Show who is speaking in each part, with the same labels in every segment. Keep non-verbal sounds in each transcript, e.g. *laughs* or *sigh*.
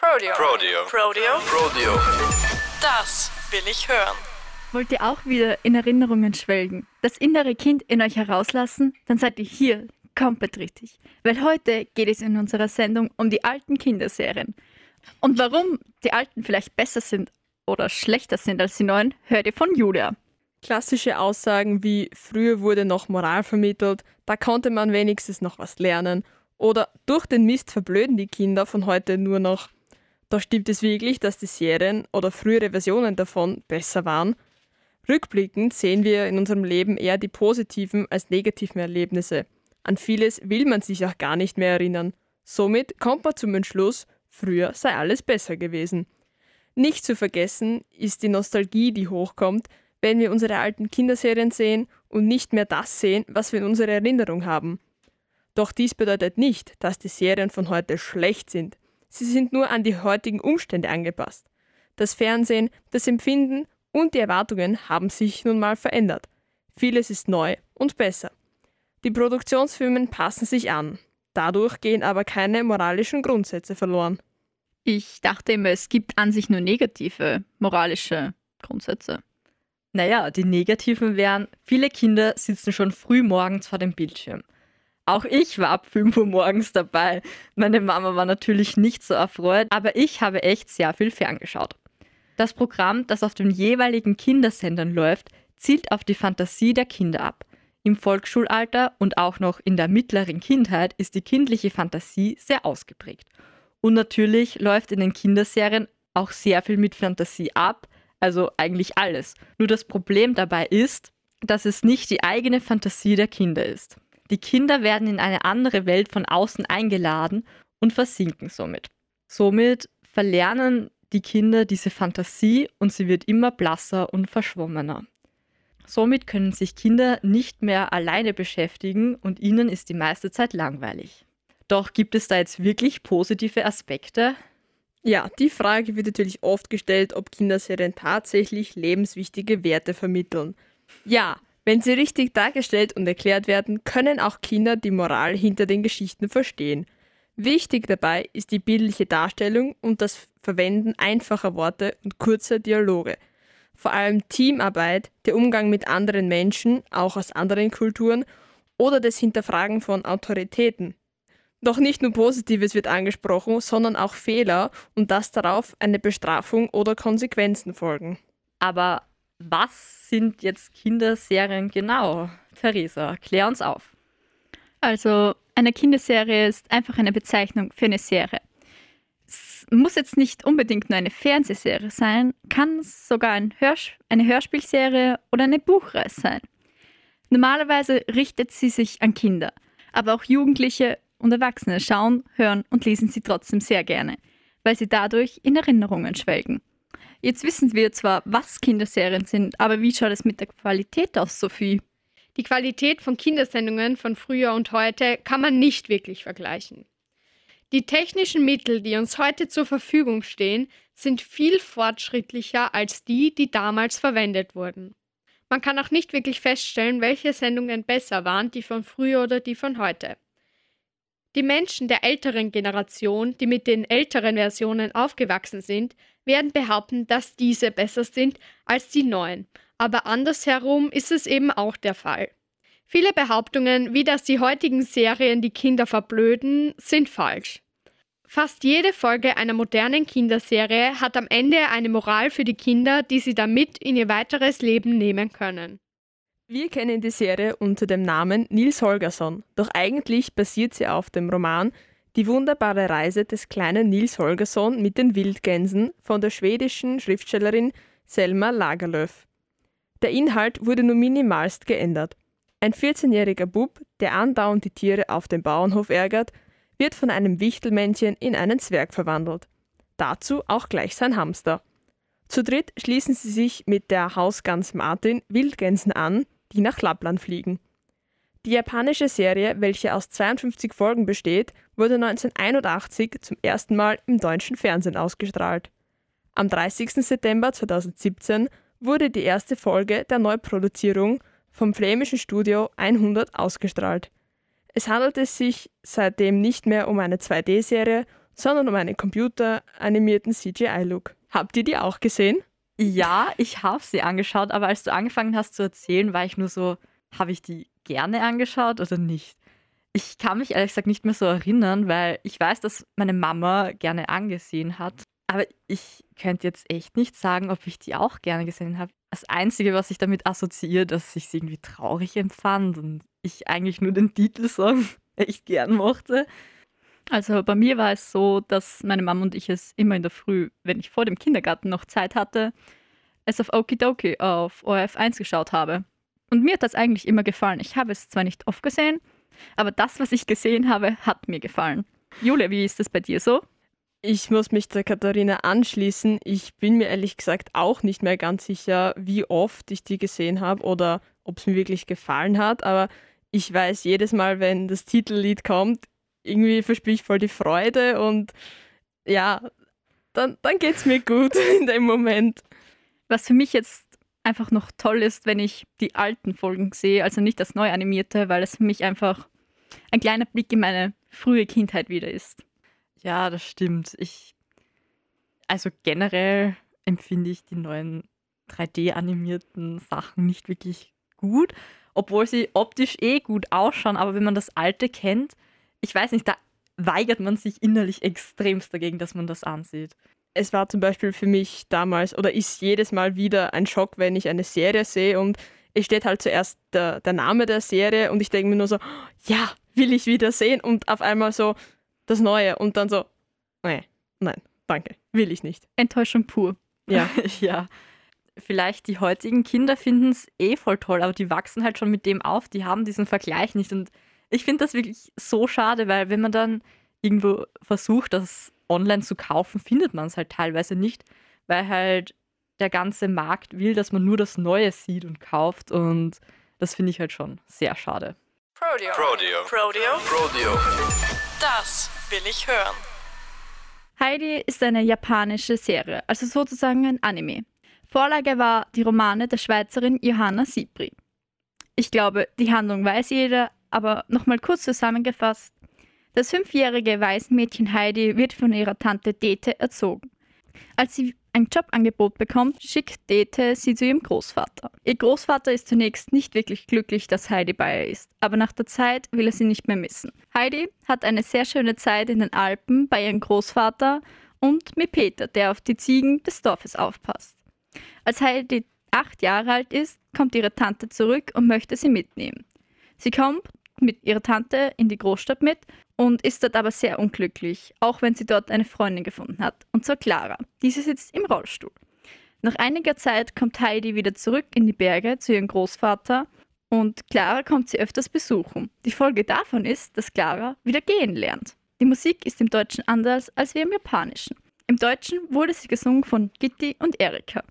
Speaker 1: Rodeo.
Speaker 2: Rodeo.
Speaker 1: Rodeo.
Speaker 2: Rodeo.
Speaker 1: Das will ich hören.
Speaker 3: Wollt ihr auch wieder in Erinnerungen schwelgen, das innere Kind in euch herauslassen? Dann seid ihr hier komplett richtig. Weil heute geht es in unserer Sendung um die alten Kinderserien. Und warum die alten vielleicht besser sind oder schlechter sind als die neuen, hört ihr von Julia.
Speaker 4: Klassische Aussagen wie früher wurde noch Moral vermittelt, da konnte man wenigstens noch was lernen oder durch den Mist verblöden die Kinder von heute nur noch. Doch stimmt es wirklich, dass die Serien oder frühere Versionen davon besser waren? Rückblickend sehen wir in unserem Leben eher die positiven als negativen Erlebnisse. An vieles will man sich auch gar nicht mehr erinnern. Somit kommt man zum Entschluss, früher sei alles besser gewesen. Nicht zu vergessen ist die Nostalgie, die hochkommt, wenn wir unsere alten Kinderserien sehen und nicht mehr das sehen, was wir in unserer Erinnerung haben. Doch dies bedeutet nicht, dass die Serien von heute schlecht sind. Sie sind nur an die heutigen Umstände angepasst. Das Fernsehen, das Empfinden und die Erwartungen haben sich nun mal verändert. Vieles ist neu und besser. Die Produktionsfirmen passen sich an. Dadurch gehen aber keine moralischen Grundsätze verloren.
Speaker 3: Ich dachte immer, es gibt an sich nur negative moralische Grundsätze.
Speaker 5: Naja, die negativen wären, viele Kinder sitzen schon früh morgens vor dem Bildschirm. Auch ich war ab 5 Uhr morgens dabei. Meine Mama war natürlich nicht so erfreut, aber ich habe echt sehr viel ferngeschaut. Das Programm, das auf den jeweiligen Kindersendern läuft, zielt auf die Fantasie der Kinder ab. Im Volksschulalter und auch noch in der mittleren Kindheit ist die kindliche Fantasie sehr ausgeprägt. Und natürlich läuft in den Kinderserien auch sehr viel mit Fantasie ab, also eigentlich alles. Nur das Problem dabei ist, dass es nicht die eigene Fantasie der Kinder ist. Die Kinder werden in eine andere Welt von außen eingeladen und versinken somit. Somit verlernen die Kinder diese Fantasie und sie wird immer blasser und verschwommener. Somit können sich Kinder nicht mehr alleine beschäftigen und ihnen ist die meiste Zeit langweilig. Doch gibt es da jetzt wirklich positive Aspekte?
Speaker 4: Ja, die Frage wird natürlich oft gestellt, ob Kinderserien tatsächlich lebenswichtige Werte vermitteln. Ja, wenn sie richtig dargestellt und erklärt werden, können auch Kinder die Moral hinter den Geschichten verstehen. Wichtig dabei ist die bildliche Darstellung und das Verwenden einfacher Worte und kurzer Dialoge. Vor allem Teamarbeit, der Umgang mit anderen Menschen, auch aus anderen Kulturen, oder das Hinterfragen von Autoritäten. Doch nicht nur Positives wird angesprochen, sondern auch Fehler und dass darauf eine Bestrafung oder Konsequenzen folgen.
Speaker 5: Aber was sind jetzt Kinderserien genau? Theresa, klär uns auf.
Speaker 3: Also, eine Kinderserie ist einfach eine Bezeichnung für eine Serie. Es muss jetzt nicht unbedingt nur eine Fernsehserie sein, kann sogar ein Hörs eine Hörspielserie oder eine Buchreihe sein. Normalerweise richtet sie sich an Kinder, aber auch Jugendliche und Erwachsene schauen, hören und lesen sie trotzdem sehr gerne, weil sie dadurch in Erinnerungen schwelgen. Jetzt wissen wir zwar, was Kinderserien sind, aber wie schaut es mit der Qualität aus, Sophie?
Speaker 6: Die Qualität von Kindersendungen von früher und heute kann man nicht wirklich vergleichen. Die technischen Mittel, die uns heute zur Verfügung stehen, sind viel fortschrittlicher als die, die damals verwendet wurden. Man kann auch nicht wirklich feststellen, welche Sendungen besser waren, die von früher oder die von heute. Die Menschen der älteren Generation, die mit den älteren Versionen aufgewachsen sind, werden behaupten, dass diese besser sind als die neuen, aber andersherum ist es eben auch der Fall. Viele Behauptungen, wie dass die heutigen Serien die Kinder verblöden, sind falsch. Fast jede Folge einer modernen Kinderserie hat am Ende eine Moral für die Kinder, die sie damit in ihr weiteres Leben nehmen können.
Speaker 4: Wir kennen die Serie unter dem Namen Nils Holgersson, doch eigentlich basiert sie auf dem Roman Die wunderbare Reise des kleinen Nils Holgersson mit den Wildgänsen von der schwedischen Schriftstellerin Selma Lagerlöf. Der Inhalt wurde nur minimalst geändert. Ein 14-jähriger Bub, der andauernd die Tiere auf dem Bauernhof ärgert, wird von einem Wichtelmännchen in einen Zwerg verwandelt. Dazu auch gleich sein Hamster. Zu dritt schließen sie sich mit der Hausgans Martin Wildgänsen an, die nach Lappland fliegen. Die japanische Serie, welche aus 52 Folgen besteht, wurde 1981 zum ersten Mal im deutschen Fernsehen ausgestrahlt. Am 30. September 2017 wurde die erste Folge der Neuproduzierung vom flämischen Studio 100 ausgestrahlt. Es handelte sich seitdem nicht mehr um eine 2D-Serie, sondern um einen computeranimierten CGI-Look. Habt ihr die auch gesehen?
Speaker 5: Ja, ich habe sie angeschaut, aber als du angefangen hast zu erzählen, war ich nur so, habe ich die gerne angeschaut oder nicht? Ich kann mich ehrlich gesagt nicht mehr so erinnern, weil ich weiß, dass meine Mama gerne angesehen hat. Aber ich könnte jetzt echt nicht sagen, ob ich die auch gerne gesehen habe. Das Einzige, was ich damit assoziiert, dass ich sie irgendwie traurig empfand und ich eigentlich nur den Titelsong *laughs* echt gern mochte.
Speaker 3: Also bei mir war es so, dass meine Mama und ich es immer in der Früh, wenn ich vor dem Kindergarten noch Zeit hatte, es auf Okidoki auf ORF1 geschaut habe. Und mir hat das eigentlich immer gefallen. Ich habe es zwar nicht oft gesehen, aber das, was ich gesehen habe, hat mir gefallen. Julia, wie ist das bei dir so?
Speaker 4: Ich muss mich der Katharina anschließen. Ich bin mir ehrlich gesagt auch nicht mehr ganz sicher, wie oft ich die gesehen habe oder ob es mir wirklich gefallen hat. Aber ich weiß jedes Mal, wenn das Titellied kommt, irgendwie verspüre ich voll die Freude und ja, dann, dann geht es mir gut *laughs* in dem Moment.
Speaker 3: Was für mich jetzt einfach noch toll ist, wenn ich die alten Folgen sehe, also nicht das neu animierte, weil es für mich einfach ein kleiner Blick in meine frühe Kindheit wieder ist.
Speaker 5: Ja, das stimmt. Ich, also generell empfinde ich die neuen 3D-animierten Sachen nicht wirklich gut, obwohl sie optisch eh gut ausschauen, aber wenn man das alte kennt, ich weiß nicht, da weigert man sich innerlich extremst dagegen, dass man das ansieht.
Speaker 4: Es war zum Beispiel für mich damals oder ist jedes Mal wieder ein Schock, wenn ich eine Serie sehe und es steht halt zuerst der, der Name der Serie und ich denke mir nur so, ja, will ich wieder sehen und auf einmal so das Neue und dann so, nee, nein, danke, will ich nicht.
Speaker 3: Enttäuschung pur.
Speaker 5: Ja, *laughs* ja. Vielleicht die heutigen Kinder finden es eh voll toll, aber die wachsen halt schon mit dem auf, die haben diesen Vergleich nicht und ich finde das wirklich so schade, weil wenn man dann irgendwo versucht, das online zu kaufen, findet man es halt teilweise nicht, weil halt der ganze Markt will, dass man nur das Neue sieht und kauft und das finde ich halt schon sehr schade.
Speaker 1: Prodeo.
Speaker 2: Prodeo.
Speaker 1: Prodeo.
Speaker 2: Prodeo.
Speaker 1: Das will ich hören.
Speaker 3: Heidi ist eine japanische Serie, also sozusagen ein Anime. Vorlage war die Romane der Schweizerin Johanna Sibri. Ich glaube, die Handlung weiß jeder, aber nochmal kurz zusammengefasst. Das fünfjährige Waisenmädchen Heidi wird von ihrer Tante Dete erzogen. Als sie ein Jobangebot bekommt, schickt Dete sie zu ihrem Großvater. Ihr Großvater ist zunächst nicht wirklich glücklich, dass Heidi bei ihr ist, aber nach der Zeit will er sie nicht mehr missen. Heidi hat eine sehr schöne Zeit in den Alpen bei ihrem Großvater und mit Peter, der auf die Ziegen des Dorfes aufpasst. Als Heidi acht Jahre alt ist, kommt ihre Tante zurück und möchte sie mitnehmen. Sie kommt mit ihrer Tante in die Großstadt mit und ist dort aber sehr unglücklich, auch wenn sie dort eine Freundin gefunden hat, und zwar Clara. Diese sitzt im Rollstuhl. Nach einiger Zeit kommt Heidi wieder zurück in die Berge zu ihrem Großvater und Clara kommt sie öfters besuchen. Die Folge davon ist, dass Clara wieder gehen lernt. Die Musik ist im Deutschen anders als wie im Japanischen. Im Deutschen wurde sie gesungen von Gitti und Erika.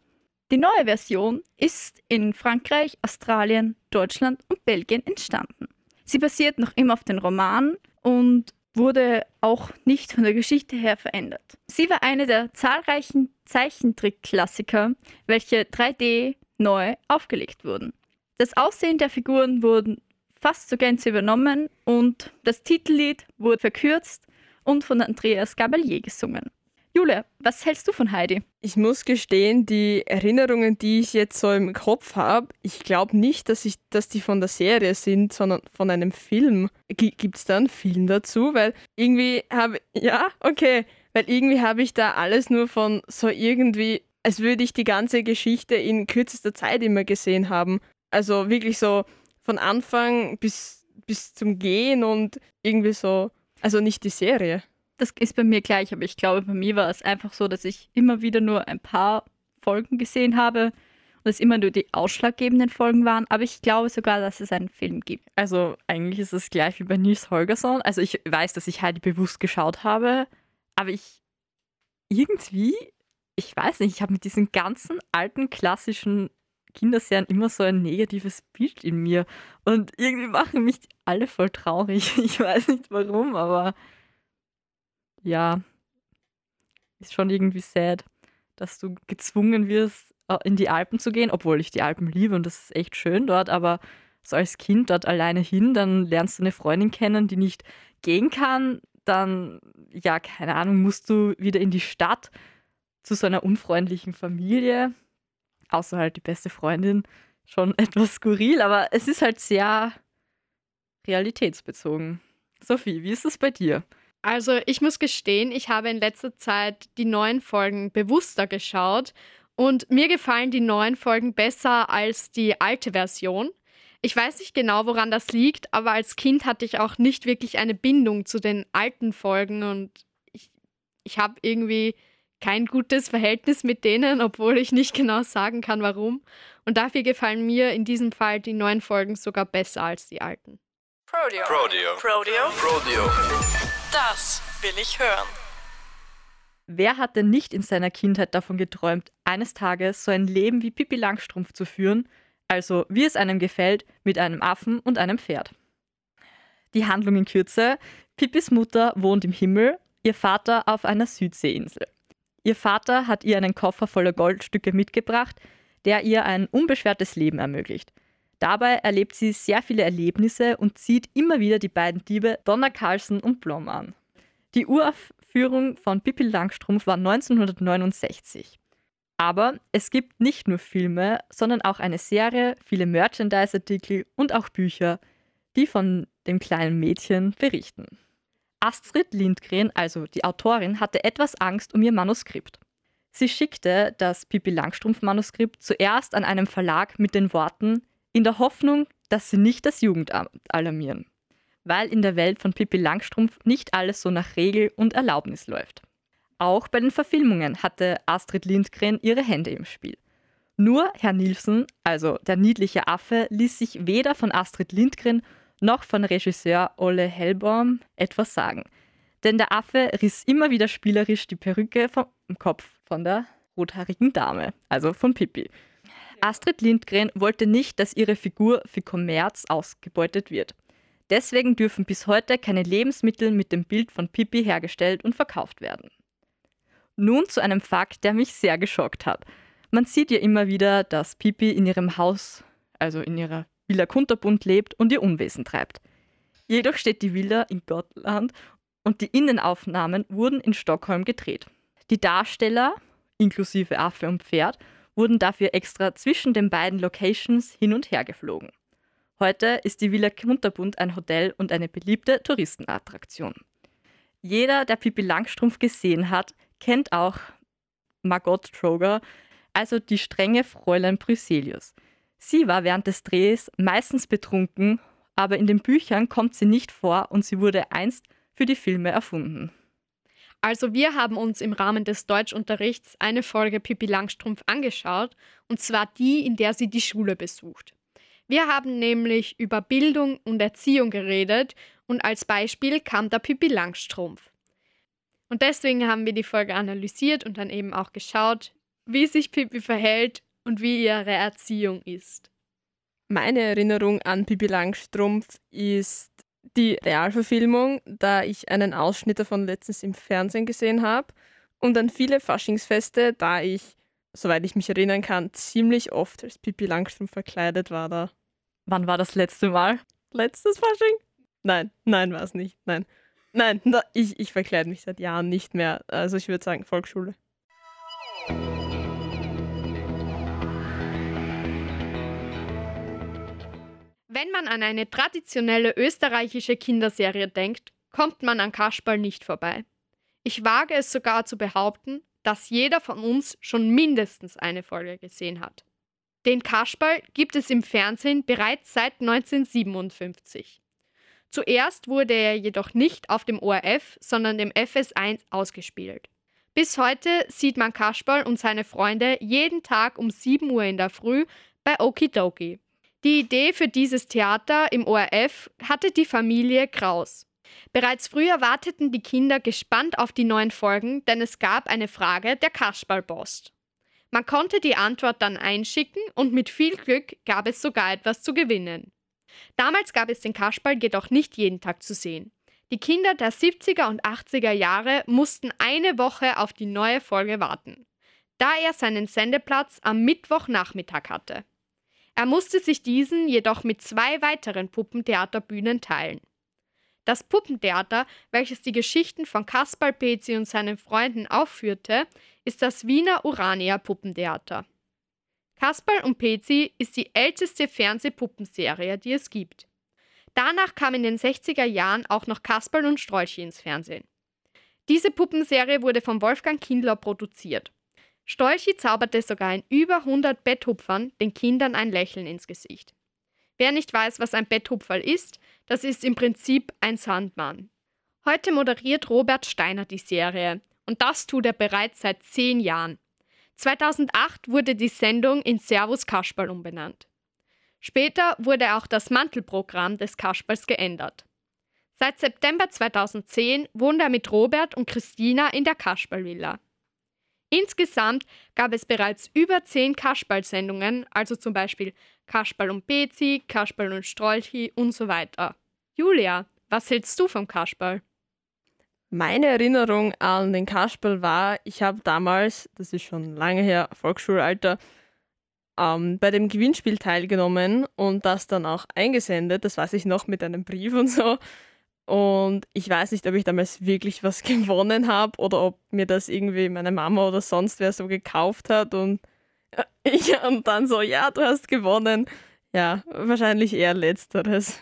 Speaker 3: Die neue Version ist in Frankreich, Australien, Deutschland und Belgien entstanden. Sie basiert noch immer auf den Romanen und wurde auch nicht von der Geschichte her verändert. Sie war eine der zahlreichen Zeichentrick-Klassiker, welche 3D neu aufgelegt wurden. Das Aussehen der Figuren wurde fast zur Gänze übernommen und das Titellied wurde verkürzt und von Andreas Gabalier gesungen. Julia, was hältst du von Heidi?
Speaker 4: Ich muss gestehen, die Erinnerungen, die ich jetzt so im Kopf habe, ich glaube nicht, dass, ich, dass die von der Serie sind, sondern von einem Film. Gibt es da einen Film dazu? Weil irgendwie habe ja, okay, weil irgendwie habe ich da alles nur von so irgendwie, als würde ich die ganze Geschichte in kürzester Zeit immer gesehen haben. Also wirklich so von Anfang bis, bis zum Gehen und irgendwie so, also nicht die Serie.
Speaker 3: Das ist bei mir gleich, aber ich glaube, bei mir war es einfach so, dass ich immer wieder nur ein paar Folgen gesehen habe und es immer nur die ausschlaggebenden Folgen waren. Aber ich glaube sogar, dass es einen Film gibt.
Speaker 5: Also eigentlich ist es gleich wie bei Nils Holgersson. Also ich weiß, dass ich Heidi bewusst geschaut habe, aber ich irgendwie, ich weiß nicht, ich habe mit diesen ganzen alten klassischen Kinderserien immer so ein negatives Bild in mir. Und irgendwie machen mich alle voll traurig. *laughs* Ich weiß nicht warum, aber ja, ist schon irgendwie sad, dass du gezwungen wirst, äh, in die Alpen zu gehen, obwohl ich die Alpen liebe und das ist echt schön dort, aber so als Kind dort alleine hin, dann lernst du eine Freundin kennen, die nicht gehen kann. dann, ja, keine Ahnung, musst du wieder in die Stadt zu so einer unfreundlichen Familie, außer halt die beste Freundin, schon *laughs* etwas skurril, aber es ist halt sehr realitätsbezogen. Sophie, wie ist es bei dir?
Speaker 6: Also ich muss gestehen, ich habe in letzter Zeit die neuen Folgen bewusster geschaut und mir gefallen die neuen Folgen besser als die alte Version. Ich weiß nicht genau, woran das liegt, aber als Kind hatte ich auch nicht wirklich eine Bindung zu den alten Folgen und ich, ich habe irgendwie kein gutes Verhältnis mit denen, obwohl ich nicht genau sagen kann, warum. Und dafür gefallen mir in diesem Fall die neuen Folgen sogar besser als die alten.
Speaker 1: Rodeo.
Speaker 2: Rodeo.
Speaker 1: Rodeo.
Speaker 2: Rodeo.
Speaker 1: Das will ich hören.
Speaker 5: Wer hat denn nicht in seiner Kindheit davon geträumt, eines Tages so ein Leben wie Pippi Langstrumpf zu führen, also wie es einem gefällt, mit einem Affen und einem Pferd? Die Handlung in Kürze. Pippis Mutter wohnt im Himmel, ihr Vater auf einer Südseeinsel. Ihr Vater hat ihr einen Koffer voller Goldstücke mitgebracht, der ihr ein unbeschwertes Leben ermöglicht. Dabei erlebt sie sehr viele Erlebnisse und zieht immer wieder die beiden Diebe Donna Carlson und Blom an. Die Uraufführung von Pippi Langstrumpf war 1969. Aber es gibt nicht nur Filme, sondern auch eine Serie, viele Merchandise-Artikel und auch Bücher, die von dem kleinen Mädchen berichten. Astrid Lindgren, also die Autorin, hatte etwas Angst um ihr Manuskript. Sie schickte das Pippi Langstrumpf-Manuskript zuerst an einen Verlag mit den Worten in der Hoffnung, dass sie nicht das Jugendamt alarmieren, weil in der Welt von Pippi Langstrumpf nicht alles so nach Regel und Erlaubnis läuft. Auch bei den Verfilmungen hatte Astrid Lindgren ihre Hände im Spiel. Nur Herr Nielsen, also der niedliche Affe, ließ sich weder von Astrid Lindgren noch von Regisseur Olle Hellbaum etwas sagen. Denn der Affe riss immer wieder spielerisch die Perücke vom Kopf von der rothaarigen Dame, also von Pippi. *laughs* Astrid Lindgren wollte nicht, dass ihre Figur für Kommerz ausgebeutet wird. Deswegen dürfen bis heute keine Lebensmittel mit dem Bild von Pippi hergestellt und verkauft werden. Nun zu einem Fakt, der mich sehr geschockt hat. Man sieht ja immer wieder, dass Pippi in ihrem Haus, also in ihrer Villa Kunterbund lebt und ihr Unwesen treibt. Jedoch steht die Villa in Gottland und die Innenaufnahmen wurden in Stockholm gedreht. Die Darsteller, inklusive Affe und Pferd, wurden dafür extra zwischen den beiden Locations hin und her geflogen. Heute ist die Villa Kunterbund ein Hotel und eine beliebte Touristenattraktion. Jeder, der Pippi Langstrumpf gesehen hat, kennt auch Margot Troger, also die strenge Fräulein Bryselius. Sie war während des Drehs meistens betrunken, aber in den Büchern kommt sie nicht vor und sie wurde einst für die Filme erfunden.
Speaker 6: Also wir haben uns im Rahmen des Deutschunterrichts eine Folge Pippi Langstrumpf angeschaut, und zwar die, in der sie die Schule besucht. Wir haben nämlich über Bildung und Erziehung geredet und als Beispiel kam der Pippi Langstrumpf. Und deswegen haben wir die Folge analysiert und dann eben auch geschaut, wie sich Pippi verhält und wie ihre Erziehung ist.
Speaker 4: Meine Erinnerung an Pippi Langstrumpf ist die Realverfilmung, da ich einen Ausschnitt davon letztens im Fernsehen gesehen habe und an viele Faschingsfeste, da ich, soweit ich mich erinnern kann, ziemlich oft als Pippi Langstrumpf verkleidet war da.
Speaker 5: Wann war das letzte Mal?
Speaker 4: Letztes Fasching? Nein, nein war es nicht, nein. Nein, ich, ich verkleide mich seit Jahren nicht mehr. Also ich würde sagen Volksschule.
Speaker 6: Wenn man an eine traditionelle österreichische Kinderserie denkt, kommt man an Kasperl nicht vorbei. Ich wage es sogar zu behaupten, dass jeder von uns schon mindestens eine Folge gesehen hat. Den Kasperl gibt es im Fernsehen bereits seit 1957. Zuerst wurde er jedoch nicht auf dem ORF, sondern dem FS1 ausgespielt. Bis heute sieht man Kasperl und seine Freunde jeden Tag um 7 Uhr in der Früh bei Okidoki. Die Idee für dieses Theater im ORF hatte die Familie Kraus. Bereits früher warteten die Kinder gespannt auf die neuen Folgen, denn es gab eine Frage der Kasperlpost. Man konnte die Antwort dann einschicken und mit viel Glück gab es sogar etwas zu gewinnen. Damals gab es den Kasperl jedoch nicht jeden Tag zu sehen. Die Kinder der 70er und 80er Jahre mussten eine Woche auf die neue Folge warten, da er seinen Sendeplatz am Mittwochnachmittag hatte. Er musste sich diesen jedoch mit zwei weiteren Puppentheaterbühnen teilen. Das Puppentheater, welches die Geschichten von Kasperl Pezi und seinen Freunden aufführte, ist das Wiener Urania Puppentheater. Kasperl und Pezi ist die älteste Fernsehpuppenserie, die es gibt. Danach kam in den 60er Jahren auch noch Kasperl und Strolchi ins Fernsehen. Diese Puppenserie wurde von Wolfgang Kindler produziert. Strolchi zauberte sogar in über 100 Betthupfern den Kindern ein Lächeln ins Gesicht. Wer nicht weiß, was ein Betthupferl ist, das ist im Prinzip ein Sandmann. Heute moderiert Robert Steiner die Serie und das tut er bereits seit zehn Jahren. 2008 wurde die Sendung in Servus Kasperl umbenannt. Später wurde auch das Mantelprogramm des Kasperls geändert. Seit September 2010 wohnt er mit Robert und Christina in der Kasperlvilla. Insgesamt gab es bereits über zehn Kasperl-Sendungen, also zum Beispiel Kasperl und Bezi, Kasperl und Strolchi und so weiter. Julia, was hältst du vom Kasperl?
Speaker 4: Meine Erinnerung an den Kasperl war, ich habe damals, das ist schon lange her, Volksschulalter, ähm, bei dem Gewinnspiel teilgenommen und das dann auch eingesendet. Das weiß ich noch mit einem Brief und so. Und ich weiß nicht, ob ich damals wirklich was *laughs* gewonnen habe oder ob mir das irgendwie meine Mama oder sonst wer so gekauft hat und *laughs* ich und dann so, ja, du hast gewonnen. Ja, wahrscheinlich eher letzteres.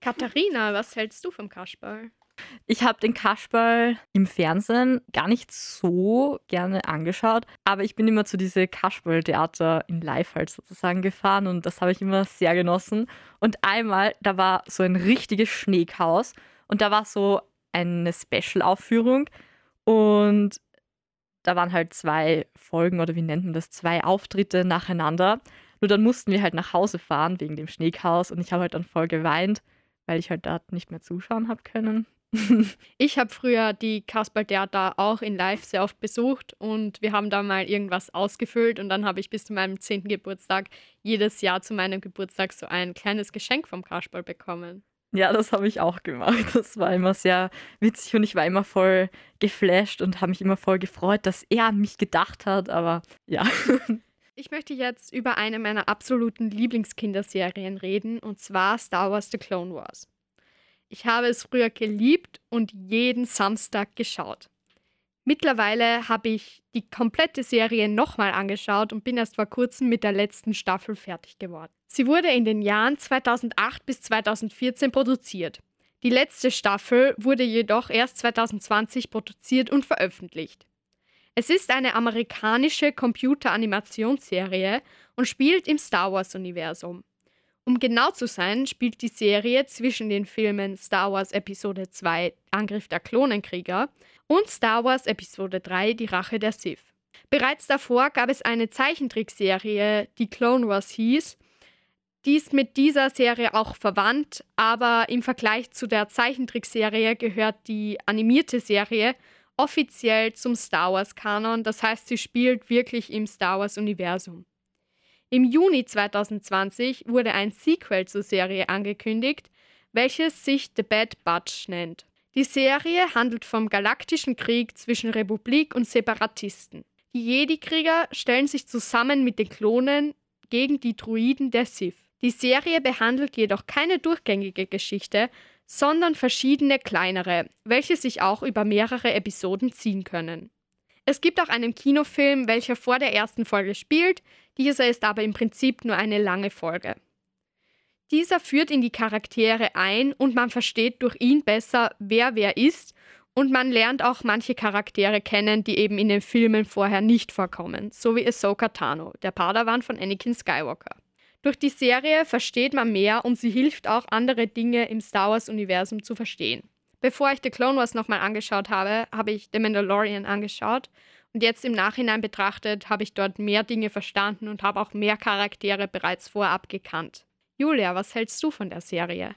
Speaker 6: Katharina, was hältst du vom Kasperl?
Speaker 5: Ich habe den Kasperl im Fernsehen gar nicht so gerne angeschaut, aber ich bin immer zu diese Kasperl-Theater in Live halt sozusagen gefahren und das habe ich immer sehr genossen. Und einmal, da war so ein richtiges Schneechaos und da war so eine Special-Aufführung und da waren halt zwei Folgen oder wie nennt man das, zwei Auftritte nacheinander. Nur dann mussten wir halt nach Hause fahren wegen dem Schneechaos und ich habe halt dann voll geweint, weil ich halt da nicht mehr zuschauen habe können. *laughs*
Speaker 6: ich habe früher die Kasperl-Theater auch in Live sehr oft besucht und wir haben da mal irgendwas ausgefüllt und dann habe ich bis zu meinem 10. Geburtstag jedes Jahr zu meinem Geburtstag so ein kleines Geschenk vom Kasperl bekommen.
Speaker 5: Ja, das habe ich auch gemacht. *laughs* Das war immer sehr witzig und ich war immer voll geflasht und habe mich immer voll gefreut, dass er an mich gedacht hat, aber ja. *laughs*
Speaker 6: Ich möchte jetzt über eine meiner absoluten Lieblingskinderserien reden und zwar Star Wars The Clone Wars. Ich habe es früher geliebt und jeden Samstag geschaut. Mittlerweile habe ich die komplette Serie nochmal angeschaut und bin erst vor kurzem mit der letzten Staffel fertig geworden. Sie wurde in den Jahren 2008 bis 2014 produziert. Die letzte Staffel wurde jedoch erst 2020 produziert und veröffentlicht. Es ist eine amerikanische Computeranimationsserie und spielt im Star Wars-Universum. Um genau zu sein, spielt die Serie zwischen den Filmen Star Wars Episode 2 Angriff der Klonenkrieger und Star Wars Episode 3 Die Rache der Sith. Bereits davor gab es eine Zeichentrickserie, die Clone Wars hieß. Die ist mit dieser Serie auch verwandt, aber im Vergleich zu der Zeichentrickserie gehört die animierte Serie offiziell zum Star Wars-Kanon, das heißt, sie spielt wirklich im Star Wars-Universum. Im Juni 2020 wurde ein Sequel zur Serie angekündigt, welches sich The Bad Batch nennt. Die Serie handelt vom galaktischen Krieg zwischen Republik und Separatisten. Die Jedi-Krieger stellen sich zusammen mit den Klonen gegen die Druiden der Sith. Die Serie behandelt jedoch keine durchgängige Geschichte, sondern verschiedene kleinere, welche sich auch über mehrere Episoden ziehen können. Es gibt auch einen Kinofilm, welcher vor der ersten Folge spielt, dieser ist aber im Prinzip nur eine lange Folge. Dieser führt in die Charaktere ein und man versteht durch ihn besser, wer wer ist und man lernt auch manche Charaktere kennen, die eben in den Filmen vorher nicht vorkommen, so wie Ahsoka Tano, der Padawan von Anakin Skywalker. Durch die Serie versteht man mehr und sie hilft auch, andere Dinge im Star Wars-Universum zu verstehen. Bevor ich The Clone Wars nochmal angeschaut habe, habe ich The Mandalorian angeschaut und jetzt im Nachhinein betrachtet habe ich dort mehr Dinge verstanden und habe auch mehr Charaktere bereits vorab gekannt. Julia, was hältst du von der Serie?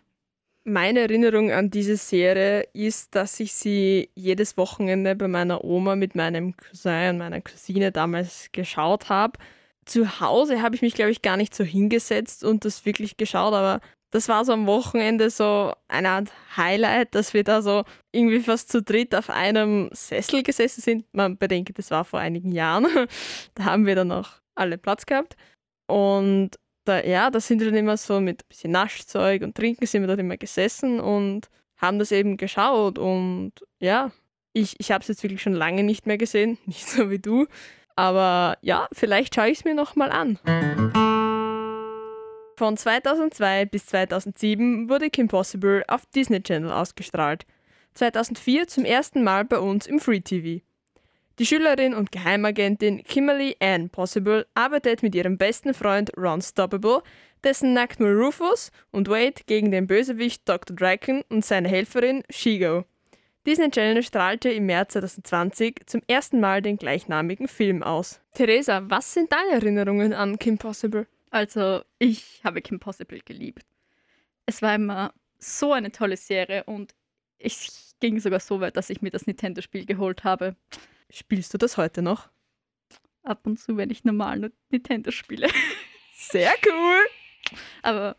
Speaker 4: Meine Erinnerung an diese Serie ist, dass ich sie jedes Wochenende bei meiner Oma mit meinem Cousin und meiner Cousine damals geschaut habe zu Hause habe ich mich, glaube ich, gar nicht so hingesetzt und das wirklich geschaut, aber das war so am Wochenende so eine Art Highlight, dass wir da so irgendwie fast zu dritt auf einem Sessel gesessen sind. Man bedenke, das war vor einigen Jahren. *laughs* Da haben wir dann noch alle Platz gehabt. Und da, ja, da sind wir dann immer so mit ein bisschen Naschzeug und Trinken sind wir dort immer gesessen und haben das eben geschaut und ja, ich, ich habe es jetzt wirklich schon lange nicht mehr gesehen, *laughs* nicht so wie du. Aber ja, vielleicht schaue ich es mir nochmal an. Von 2002 bis 2007 wurde Kim Possible auf Disney Channel ausgestrahlt. 2004 zum ersten Mal bei uns im Free TV. Die Schülerin und Geheimagentin Kimberly Ann Possible arbeitet mit ihrem besten Freund Ron Stoppable, dessen Nacktmull Rufus und Wade gegen den Bösewicht Dr. Draken und seine Helferin Shigo. Disney Channel strahlte im März 2020 zum ersten Mal den gleichnamigen Film aus. Theresa, was sind deine Erinnerungen an Kim Possible?
Speaker 3: Also, ich habe Kim Possible geliebt. Es war immer so eine tolle Serie und ich ging sogar so weit, dass ich mir das Nintendo-Spiel geholt habe.
Speaker 4: Spielst du das heute noch?
Speaker 3: Ab und zu, wenn ich normal nur Nintendo spiele. *laughs*
Speaker 4: Sehr cool!
Speaker 3: Aber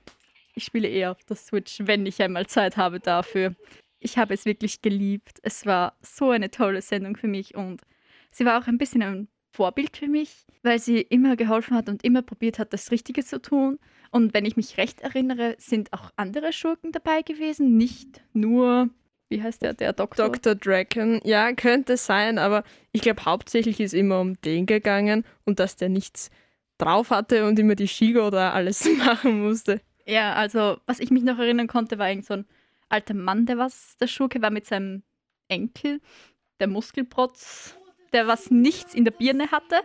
Speaker 3: ich spiele eher auf der Switch, wenn ich einmal Zeit habe dafür. Ich habe es wirklich geliebt. Es war so eine tolle Sendung für mich und sie war auch ein bisschen ein Vorbild für mich, weil sie immer geholfen hat und immer probiert hat, das Richtige zu tun. Und wenn ich mich recht erinnere, sind auch andere Schurken dabei gewesen, nicht nur, wie heißt der, der Doktor?
Speaker 4: Dr. Draken, ja, könnte sein, aber ich glaube, hauptsächlich ist immer um den gegangen und dass der nichts drauf hatte und immer die Shigo da alles *laughs* machen musste.
Speaker 3: Ja, also was ich mich noch erinnern konnte, war irgend so ein alter Mann, der was der Schurke war mit seinem Enkel, der Muskelprotz, der was nichts in der Birne hatte,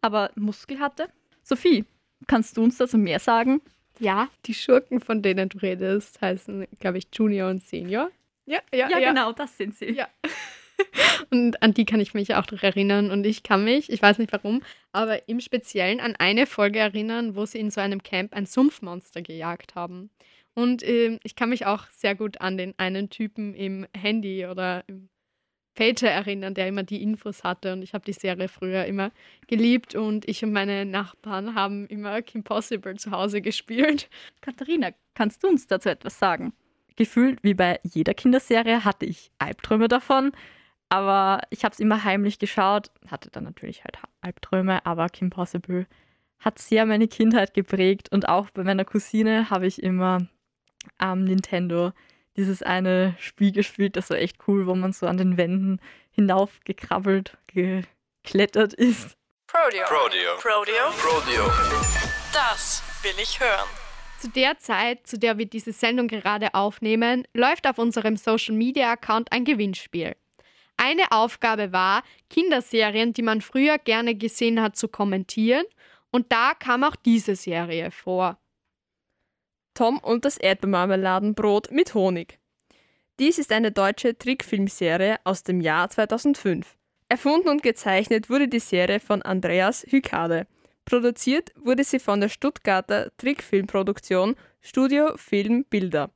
Speaker 3: aber Muskel hatte. Sophie, kannst du uns dazu mehr sagen?
Speaker 6: Ja, die Schurken, von denen du redest, heißen, glaube ich, Junior und Senior. Ja, ja,
Speaker 3: Ja, genau, das sind sie.
Speaker 6: Ja. *laughs* Und an die kann ich mich auch noch erinnern. Und ich kann mich, ich weiß nicht warum, aber im Speziellen an eine Folge erinnern, wo sie in so einem Camp ein Sumpfmonster gejagt haben. Und ähm, ich kann mich auch sehr gut an den einen Typen im Handy oder im Pager erinnern, der immer die Infos hatte. Und ich habe die Serie früher immer geliebt. Und ich und meine Nachbarn haben immer Kim Possible zu Hause gespielt.
Speaker 3: Katharina, kannst du uns dazu etwas sagen?
Speaker 5: Gefühlt wie bei jeder Kinderserie hatte ich Albträume davon, aber ich habe es immer heimlich geschaut, hatte dann natürlich halt Albträume, aber Kim Possible hat sehr meine Kindheit geprägt und auch bei meiner Cousine habe ich immer am Nintendo dieses eine Spiel gespielt, das war echt cool, wo man so an den Wänden hinaufgekrabbelt, geklettert ist.
Speaker 1: Rodeo.
Speaker 2: Rodeo.
Speaker 1: Rodeo.
Speaker 2: Rodeo.
Speaker 1: Das will ich hören.
Speaker 6: Zu der Zeit, zu der wir diese Sendung gerade aufnehmen, läuft auf unserem Social Media Account ein Gewinnspiel. Eine Aufgabe war, Kinderserien, die man früher gerne gesehen hat, zu kommentieren. Und da kam auch diese Serie vor.
Speaker 4: Tom und das Erdbeermarmeladenbrot mit Honig. Dies ist eine deutsche Trickfilmserie aus dem Jahr 2005. Erfunden und gezeichnet wurde die Serie von Andreas Hykade. Produziert wurde sie von der Stuttgarter Trickfilmproduktion Studio Film Bilder.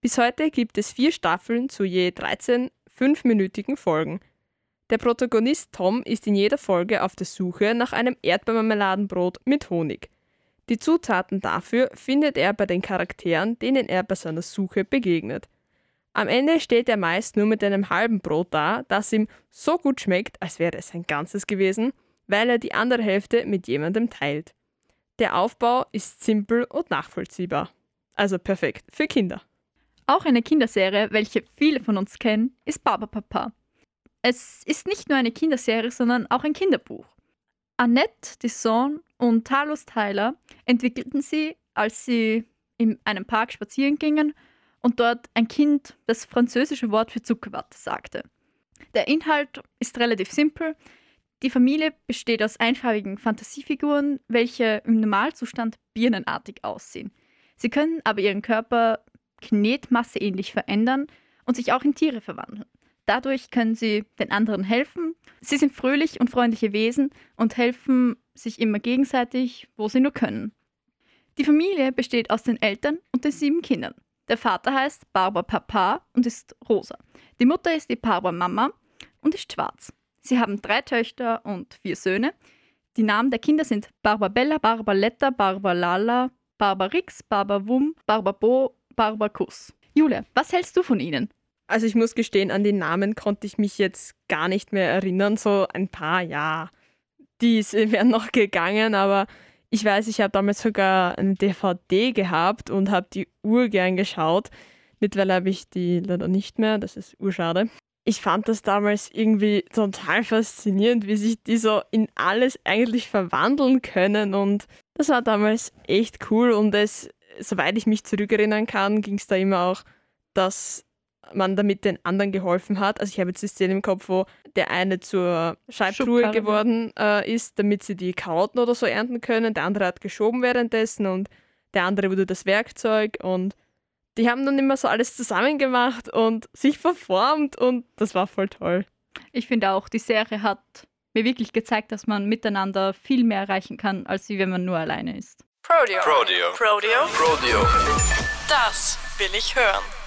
Speaker 4: Bis heute gibt es vier Staffeln zu je 13 fünfminütigen Folgen. Der Protagonist Tom ist in jeder Folge auf der Suche nach einem Erdbeermarmeladenbrot mit Honig. Die Zutaten dafür findet er bei den Charakteren, denen er bei seiner Suche begegnet. Am Ende steht er meist nur mit einem halben Brot da, das ihm so gut schmeckt, als wäre es ein ganzes gewesen, weil er die andere Hälfte mit jemandem teilt. Der Aufbau ist simpel und nachvollziehbar. Also perfekt für Kinder.
Speaker 3: Auch eine Kinderserie, welche viele von uns kennen, ist Barbapapa. Es ist nicht nur eine Kinderserie, sondern auch ein Kinderbuch. Annette Disson und Talos Tyler entwickelten sie, als sie in einem Park spazieren gingen und dort ein Kind das französische Wort für Zuckerwatte sagte. Der Inhalt ist relativ simpel. Die Familie besteht aus einfarbigen Fantasiefiguren, welche im Normalzustand birnenartig aussehen. Sie können aber ihren Körper knetmasseähnlich verändern und sich auch in Tiere verwandeln. Dadurch können sie den anderen helfen. Sie sind fröhlich und freundliche Wesen und helfen sich immer gegenseitig, wo sie nur können. Die Familie besteht aus den Eltern und den sieben Kindern. Der Vater heißt Barbara Papa und ist rosa. Die Mutter ist die Barbara Mama und ist schwarz. Sie haben drei Töchter und vier Söhne. Die Namen der Kinder sind Barbabella, Barbaletta, Barbalala, Barbarix, Barbawum, Barbabo, Barbakus. Julia, was hältst du von ihnen?
Speaker 4: Also ich muss gestehen, an die Namen konnte ich mich jetzt gar nicht mehr erinnern. So ein paar, ja, die *laughs* wären noch gegangen, aber ich weiß, ich habe damals sogar eine DVD gehabt und habe die urgern geschaut. Mittlerweile habe ich die leider nicht mehr, das ist urschade. Ich fand das damals irgendwie total faszinierend, wie sich die so in alles eigentlich verwandeln können und das war damals echt cool und es, soweit ich mich zurückerinnern kann, ging es da immer auch, dass man damit den anderen geholfen hat. Also ich habe jetzt die Szene im Kopf, wo der eine zur Scheibtruhe geworden äh, ist, damit sie die Karotten oder so ernten können. Der andere hat geschoben währenddessen und der andere wurde das Werkzeug und die haben dann immer so alles zusammen gemacht und sich verformt und das war voll toll.
Speaker 3: Ich finde auch, die Serie hat mir wirklich gezeigt, dass man miteinander viel mehr erreichen kann, als wie wenn man nur alleine ist.
Speaker 1: Prodeo.
Speaker 2: Prodeo.
Speaker 1: Prodeo.
Speaker 2: Prodeo.
Speaker 1: Das will ich hören.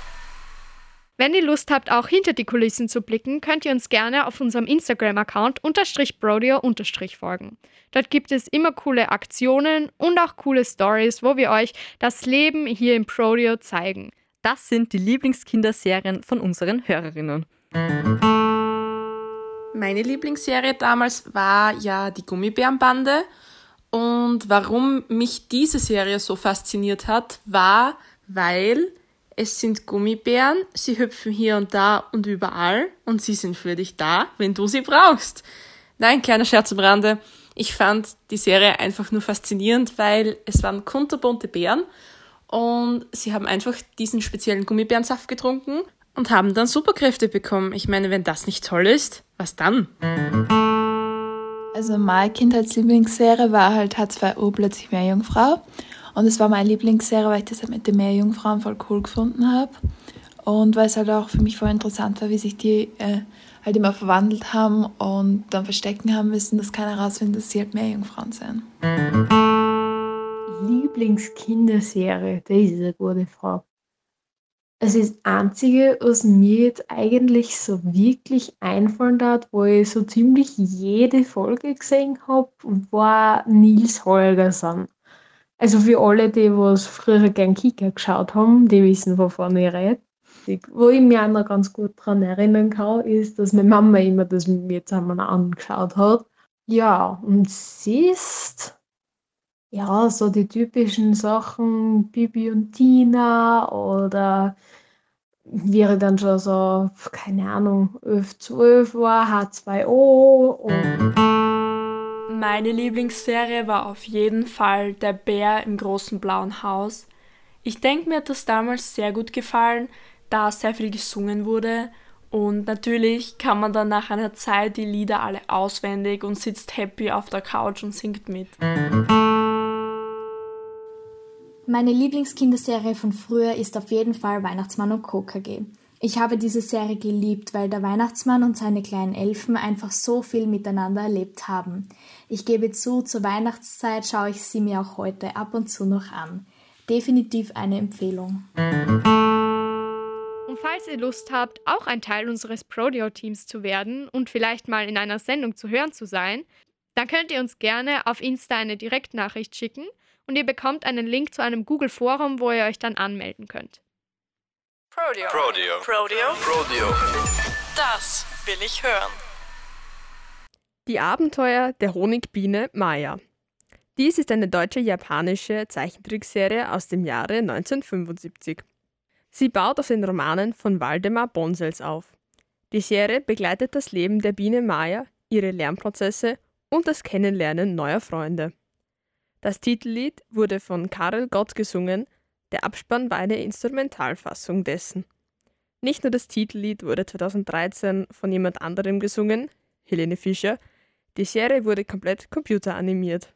Speaker 6: Wenn ihr Lust habt, auch hinter die Kulissen zu blicken, könnt ihr uns gerne auf unserem Instagram-Account unterstrich Brodeo unterstrich folgen. Dort gibt es immer coole Aktionen und auch coole Stories, wo wir euch das Leben hier im Prodeo zeigen.
Speaker 5: Das sind die Lieblingskinderserien von unseren Hörerinnen.
Speaker 7: Meine Lieblingsserie damals war ja die Gummibärenbande. Und warum mich diese Serie so fasziniert hat, war, weil es sind Gummibären, sie hüpfen hier und da und überall und sie sind für dich da, wenn du sie brauchst. Nein, kleiner Scherz am Rande. Ich fand die Serie einfach nur faszinierend, weil es waren kunterbunte Bären und sie haben einfach diesen speziellen Gummibärensaft getrunken und haben dann Superkräfte bekommen. Ich meine, wenn das nicht toll ist, was dann?
Speaker 8: Also meine Kindheitslieblingsserie war halt H2O plötzlich Meerjungfrau. Und es war meine Lieblingsserie, weil ich das halt mit den Meerjungfrauen voll cool gefunden habe. Und weil es halt auch für mich voll interessant war, wie sich die äh, halt immer verwandelt haben und dann verstecken haben müssen, dass keiner rausfindet, dass sie halt Meerjungfrauen sind.
Speaker 9: Lieblingskinderserie? Das ist eine gute Frage. Also das Einzige, was mir jetzt eigentlich so wirklich einfallen hat, wo ich so ziemlich jede Folge gesehen habe, war Nils Holgersson. Also für alle, die was früher gern Kika geschaut haben, die wissen, wovon ich rede. Wo ich mich auch noch ganz gut daran erinnern kann, ist, dass meine Mama immer das mit mir zusammen angeschaut hat. Ja, und siehst, ja, so die typischen Sachen, Bibi und Tina oder wie ich dann schon so, keine Ahnung, 11, 12 war, H2O und
Speaker 10: Meine Lieblingsserie war auf jeden Fall Der Bär im großen blauen Haus. Ich denke, mir hat das damals sehr gut gefallen, da sehr viel gesungen wurde. Und natürlich kann man dann nach einer Zeit die Lieder alle auswendig und sitzt happy auf der Couch und singt mit.
Speaker 11: Meine Lieblingskinderserie von früher ist auf jeden Fall Weihnachtsmann und Co. Ich habe diese Serie geliebt, weil der Weihnachtsmann und seine kleinen Elfen einfach so viel miteinander erlebt haben. Ich gebe zu, zur Weihnachtszeit schaue ich sie mir auch heute ab und zu noch an. Definitiv eine Empfehlung.
Speaker 6: Und falls ihr Lust habt, auch ein Teil unseres Prodeo-Teams zu werden und vielleicht mal in einer Sendung zu hören zu sein, dann könnt ihr uns gerne auf Insta eine Direktnachricht schicken und ihr bekommt einen Link zu einem Google-Forum, wo ihr euch dann anmelden könnt.
Speaker 1: Prodeo.
Speaker 2: Prodeo.
Speaker 1: Prodeo.
Speaker 2: Prodeo.
Speaker 1: Das will ich hören.
Speaker 4: Die Abenteuer der Honigbiene Maya. Dies ist eine deutsche-japanische Zeichentrickserie aus dem Jahre 1975. Sie baut auf den Romanen von Waldemar Bonsels auf. Die Serie begleitet das Leben der Biene Maya, ihre Lernprozesse und das Kennenlernen neuer Freunde. Das Titellied wurde von Karel Gott gesungen, der Abspann war eine Instrumentalfassung dessen. Nicht nur das Titellied wurde 2013 von jemand anderem gesungen, Helene Fischer, die Serie wurde komplett computeranimiert.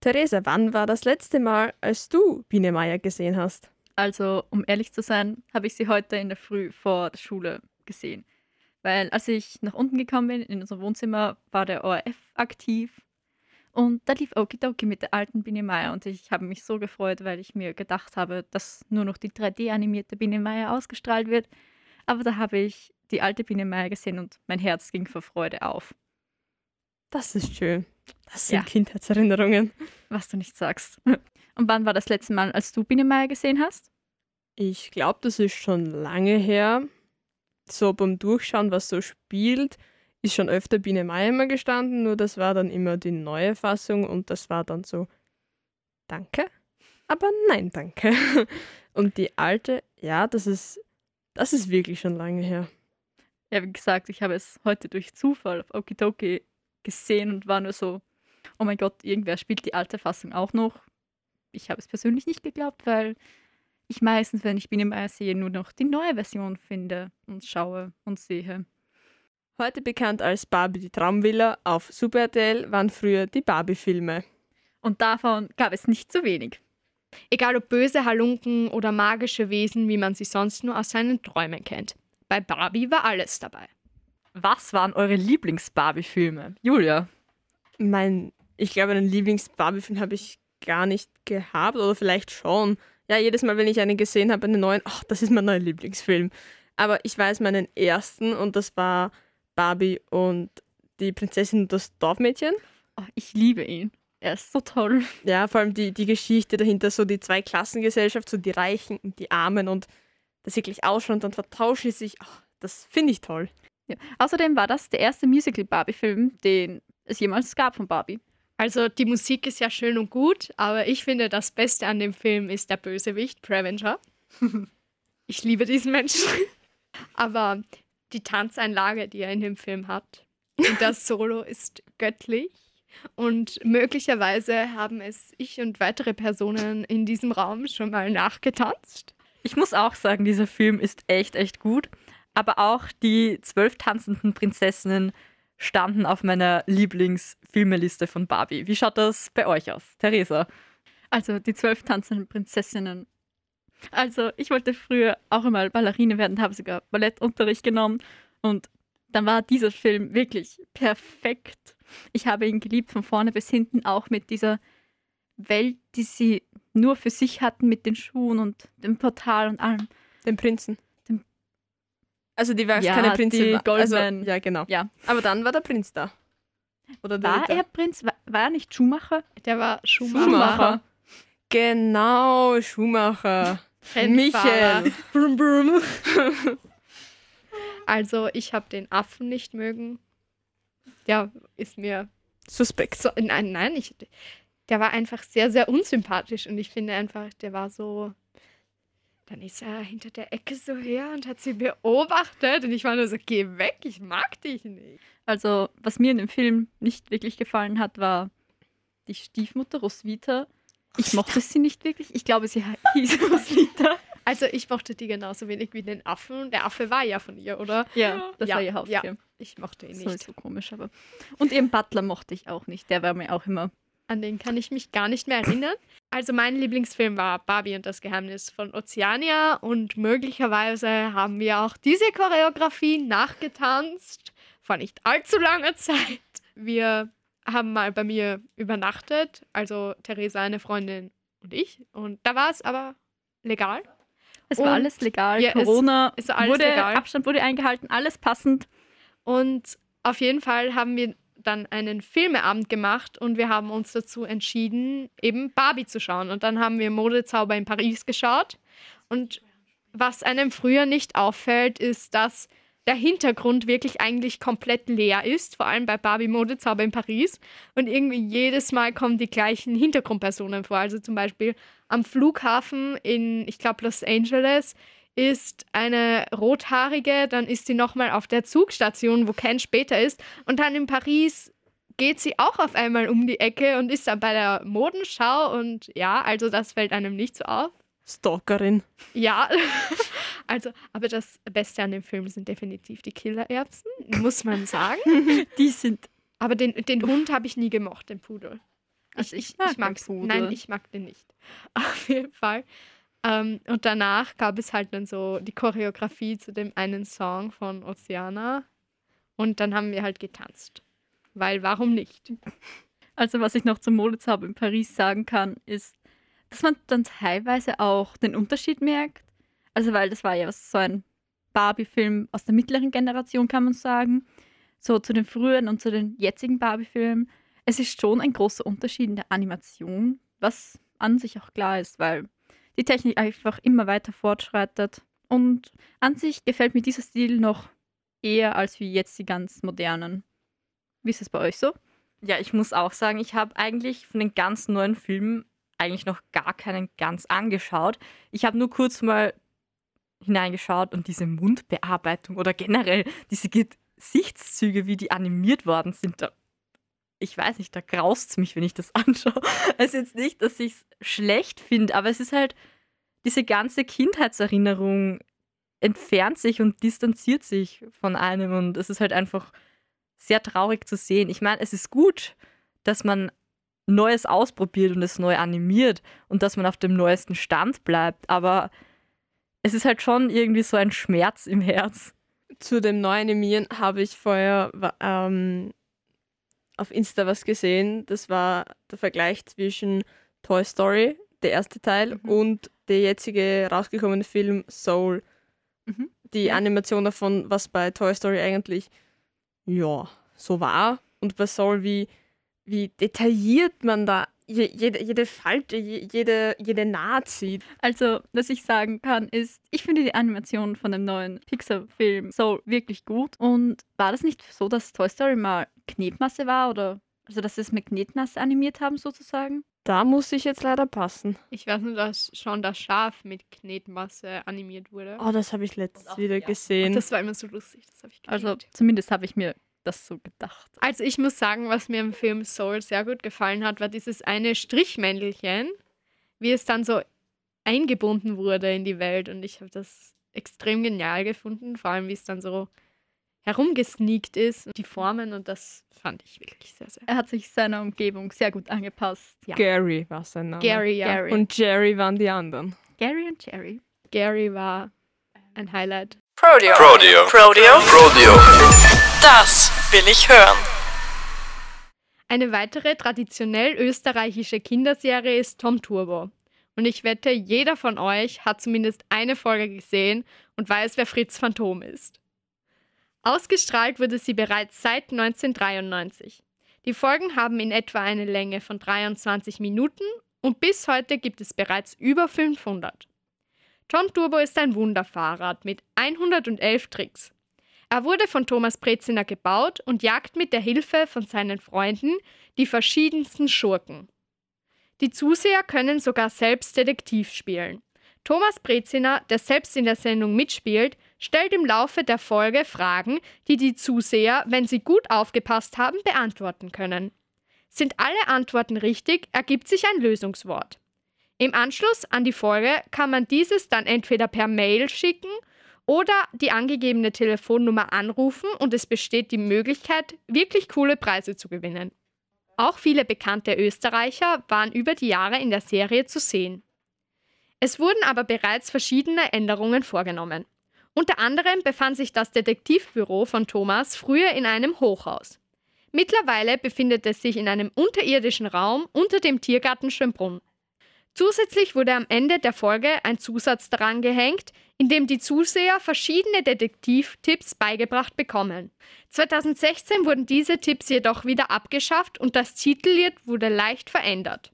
Speaker 4: Theresa, wann war das letzte Mal, als du Biene Meier gesehen hast?
Speaker 3: Also, um ehrlich zu sein, habe ich sie heute in der Früh vor der Schule gesehen. Weil als ich nach unten gekommen bin, in unserem Wohnzimmer, war der ORF aktiv. Und da lief Okidoki mit der alten Biene Meier. Und ich habe mich so gefreut, weil ich mir gedacht habe, dass nur noch die 3D-animierte Biene Meier ausgestrahlt wird. Aber da habe ich die alte Biene Meier gesehen und mein Herz ging vor Freude auf.
Speaker 4: Das ist schön. Das sind
Speaker 3: Ja.
Speaker 4: Kindheitserinnerungen. *laughs*
Speaker 3: Was du nicht sagst. Und wann war das letzte Mal, als du Biene Meier gesehen hast?
Speaker 4: Ich glaube, das ist schon lange her. So beim Durchschauen, was so spielt, ist schon öfter Biene Meier gestanden, nur das war dann immer die neue Fassung und das war dann so, danke, aber nein, danke. *laughs* Und die alte Ja, das ist, das ist wirklich schon lange her.
Speaker 3: Ja, wie gesagt, ich habe es heute durch Zufall auf Okidoki gesehen und war nur so, oh mein Gott, irgendwer spielt die alte Fassung auch noch. Ich habe es persönlich nicht geglaubt, weil ich meistens, wenn ich Biene sehe, nur noch die neue Version finde und schaue und sehe.
Speaker 4: Heute bekannt als Barbie die Traumvilla auf Super RTL waren früher die Barbie-Filme.
Speaker 3: Und davon gab es nicht zu wenig.
Speaker 6: Egal ob böse Halunken oder magische Wesen, wie man sie sonst nur aus seinen Träumen kennt. Bei Barbie war alles dabei.
Speaker 5: Was waren eure Lieblings-Barbie-Filme? Julia.
Speaker 4: Mein, ich glaube, einen Lieblings-Barbie-Film habe ich gar nicht gehabt oder vielleicht schon. Ja, jedes Mal, wenn ich einen gesehen habe, einen neuen, ach, das ist mein neuer Lieblingsfilm. Aber ich weiß meinen ersten und das war Barbie und die Prinzessin und das Dorfmädchen.
Speaker 3: Oh, ich liebe ihn. Er ist so toll.
Speaker 4: Ja, vor allem die, die Geschichte dahinter, so die Zweiklassengesellschaft, so die Reichen und die Armen und das wirklich ausschaut und dann vertauschen sie sich. Ach, das finde ich toll.
Speaker 3: Ja. Außerdem war das der erste Musical-Barbie-Film, den es jemals gab von Barbie.
Speaker 6: Also die Musik ist ja schön und gut, aber ich finde, das Beste an dem Film ist der Bösewicht, Prevenger. *laughs* ich liebe diesen Menschen. *laughs* aber die Tanzeinlage, die er in dem Film hat, und das *laughs* Solo ist göttlich. Und möglicherweise haben es ich und weitere Personen in diesem Raum schon mal nachgetanzt.
Speaker 5: Ich muss auch sagen, dieser Film ist echt, echt gut. Aber auch die zwölf tanzenden Prinzessinnen standen auf meiner Lieblingsfilmeliste von Barbie. Wie schaut das bei euch aus, Theresa?
Speaker 3: Also die zwölf tanzenden Prinzessinnen. Also ich wollte früher auch einmal Ballerine werden, habe sogar Ballettunterricht genommen und dann war dieser Film wirklich perfekt. Ich habe ihn geliebt von vorne bis hinten, auch mit dieser Welt, die sie nur für sich hatten, mit den Schuhen und dem Portal und allem.
Speaker 4: Den Prinzen.
Speaker 3: Dem
Speaker 4: also die war
Speaker 3: Ja,
Speaker 4: keine Prinzessin.
Speaker 3: die
Speaker 4: war- also,
Speaker 3: Goldman.
Speaker 4: ja, genau.
Speaker 3: Ja.
Speaker 4: Aber dann war der Prinz da. Oder der
Speaker 3: War
Speaker 4: Ritter.
Speaker 3: er Prinz? War, war er nicht Schuhmacher?
Speaker 6: Der war Schumacher.
Speaker 4: Schumacher. Genau, Schumacher. Michael.
Speaker 6: Brum, brum. *laughs* Also ich habe den Affen nicht mögen. Der ist mir
Speaker 4: Suspekt.
Speaker 6: so, nein, nein, ich, der war einfach sehr, sehr unsympathisch und ich finde einfach, der war so, dann ist er hinter der Ecke so her und hat sie beobachtet und ich war nur so, geh weg, ich mag dich nicht.
Speaker 3: Also, was mir in dem Film nicht wirklich gefallen hat, war die Stiefmutter Roswitha. Ich mochte sie nicht wirklich. Ich glaube, sie *laughs* hieß Roswitha.
Speaker 6: Also ich mochte die genauso wenig wie den Affen. Der Affe war ja von ihr, oder?
Speaker 3: Ja, das
Speaker 6: Ja,
Speaker 3: war ihr Haustier.
Speaker 6: ja. Ich mochte ihn
Speaker 3: Das
Speaker 6: nicht.
Speaker 3: war so komisch, aber. Und ihren Butler mochte ich auch nicht. Der war mir auch immer.
Speaker 6: An den kann ich mich gar nicht mehr erinnern. Also mein Lieblingsfilm war Barbie und das Geheimnis von Ozeania und möglicherweise haben wir auch diese Choreografie nachgetanzt vor nicht allzu langer *laughs* Zeit. Wir haben mal bei mir übernachtet, also Theresa, eine Freundin und ich. Und da war es aber legal.
Speaker 3: Es war
Speaker 6: Und-
Speaker 3: alles legal.
Speaker 6: Ja, es-
Speaker 3: Corona
Speaker 6: es war alles
Speaker 3: wurde,
Speaker 6: legal.
Speaker 3: Abstand wurde eingehalten, alles passend.
Speaker 6: Und auf jeden Fall haben wir dann einen Filmeabend gemacht und wir haben uns dazu entschieden, eben Barbie zu schauen. Und dann haben wir Modezauber in Paris geschaut. Und was einem früher nicht auffällt, ist, dass der Hintergrund wirklich eigentlich komplett leer ist, vor allem bei Barbie Modezauber in Paris. Und irgendwie jedes Mal kommen die gleichen Hintergrundpersonen vor. Also zum Beispiel am Flughafen in, ich glaube, Los Angeles ist eine rothaarige, dann ist sie nochmal auf der Zugstation, wo Ken später ist. Und dann in Paris geht sie auch auf einmal um die Ecke und ist dann bei der Modenschau. Und ja, also das fällt einem nicht so auf.
Speaker 4: Stalkerin.
Speaker 6: Ja, *laughs* also, aber das Beste an dem Film sind definitiv die Killererbsen, muss man sagen. *laughs*
Speaker 3: Die sind.
Speaker 6: Aber den, den Hund habe ich nie gemocht, den Pudel.
Speaker 3: Also
Speaker 6: ich,
Speaker 3: ich mag
Speaker 6: ich
Speaker 3: den
Speaker 6: mag's.
Speaker 3: Pudel.
Speaker 6: Nein, ich mag den nicht. *laughs* Auf jeden Fall. Ähm, und danach gab es halt dann so die Choreografie zu dem einen Song von Oceana. Und dann haben wir halt getanzt. Weil warum nicht?
Speaker 3: Also, was ich noch zum Modezauber in Paris sagen kann, ist, dass man dann teilweise auch den Unterschied merkt. Also, weil das war ja so ein Barbie-Film aus der mittleren Generation, kann man sagen. So zu den früheren und zu den jetzigen Barbie-Filmen. Es ist schon ein großer Unterschied in der Animation, was an sich auch klar ist, weil die Technik einfach immer weiter fortschreitet. Und an sich gefällt mir dieser Stil noch eher als wie jetzt die ganz modernen. Wie ist es bei euch so?
Speaker 5: Ja, ich muss auch sagen, ich habe eigentlich von den ganz neuen Filmen eigentlich noch gar keinen ganz angeschaut. Ich habe nur kurz mal hineingeschaut und diese Mundbearbeitung oder generell diese Gesichtszüge, wie die animiert worden sind, da, ich weiß nicht, da graust es mich, wenn ich das *laughs* anschaue. Es ist jetzt nicht, dass ich es schlecht finde, aber es ist halt, diese ganze Kindheitserinnerung entfernt sich und distanziert sich von einem und es ist halt einfach sehr traurig zu sehen. Ich meine, es ist gut, dass man Neues ausprobiert und es neu animiert und dass man auf dem neuesten Stand bleibt, aber es ist halt schon irgendwie so ein Schmerz im Herz.
Speaker 4: Zu dem Neuanimieren habe ich vorher ähm, auf Insta was gesehen. Das war der Vergleich zwischen Toy Story, der erste Teil, mhm. und der jetzige rausgekommene Film Soul. Mhm. Die. Animation davon, was bei Toy Story eigentlich ja so war und bei Soul wie wie detailliert man da jede, jede Falte, jede, jede Naht
Speaker 3: Also, was ich sagen kann, ist, ich finde die Animation von dem neuen Pixar-Film so wirklich gut. Und war das nicht so, dass Toy Story mal Knetmasse war oder also dass sie es mit Knetmasse animiert haben sozusagen?
Speaker 4: Da muss ich jetzt leider passen.
Speaker 6: Ich weiß nur, dass schon das Schaf mit Knetmasse animiert wurde.
Speaker 4: Oh, das habe ich letztens wieder gesehen.
Speaker 6: das war immer so lustig, das habe ich
Speaker 3: geliebt. Also zumindest habe ich mir das so gedacht.
Speaker 6: Also ich muss sagen, was mir im Film Soul sehr gut gefallen hat, war dieses eine Strichmäntelchen, wie es dann so eingebunden wurde in die Welt. Und ich habe das extrem genial gefunden, vor allem wie es dann so herumgesneakt ist, die Formen und das fand ich wirklich sehr, sehr.
Speaker 3: Er hat sich seiner Umgebung sehr gut angepasst.
Speaker 4: Ja. Gary war sein Name.
Speaker 6: Gary, ja. Gary.
Speaker 4: Und Jerry waren die anderen.
Speaker 3: Gary und Jerry.
Speaker 6: Gary war ein Highlight.
Speaker 1: Prodeo. Prodeo. Prodeo. Prodeo. Das will ich hören.
Speaker 6: Eine weitere traditionell österreichische Kinderserie ist Tom Turbo. Und ich wette, jeder von euch hat zumindest eine Folge gesehen und weiß, wer Fritz Phantom ist. Ausgestrahlt wurde sie bereits seit 1993. Die Folgen haben in etwa eine Länge von 23 Minuten und bis heute gibt es bereits über 500. Tom Turbo ist ein Wunderfahrrad mit 111 Tricks. Er wurde von Thomas Breziner gebaut und jagt mit der Hilfe von seinen Freunden die verschiedensten Schurken. Die Zuseher können sogar selbst Detektiv spielen. Thomas Breziner, der selbst in der Sendung mitspielt, stellt im Laufe der Folge Fragen, die die Zuseher, wenn sie gut aufgepasst haben, beantworten können. Sind alle Antworten richtig, ergibt sich ein Lösungswort. Im Anschluss an die Folge kann man dieses dann entweder per Mail schicken oder die angegebene Telefonnummer anrufen und es besteht die Möglichkeit, wirklich coole Preise zu gewinnen. Auch viele bekannte Österreicher waren über die Jahre in der Serie zu sehen. Es wurden aber bereits verschiedene Änderungen vorgenommen. Unter anderem befand sich das Detektivbüro von Thomas früher in einem Hochhaus. Mittlerweile befindet es sich in einem unterirdischen Raum unter dem Tiergarten Schönbrunn. Zusätzlich wurde am Ende der Folge ein Zusatz daran gehängt, in dem die Zuseher verschiedene Detektivtipps beigebracht bekommen. 2016 wurden diese Tipps jedoch wieder abgeschafft und das Titellied wurde leicht verändert.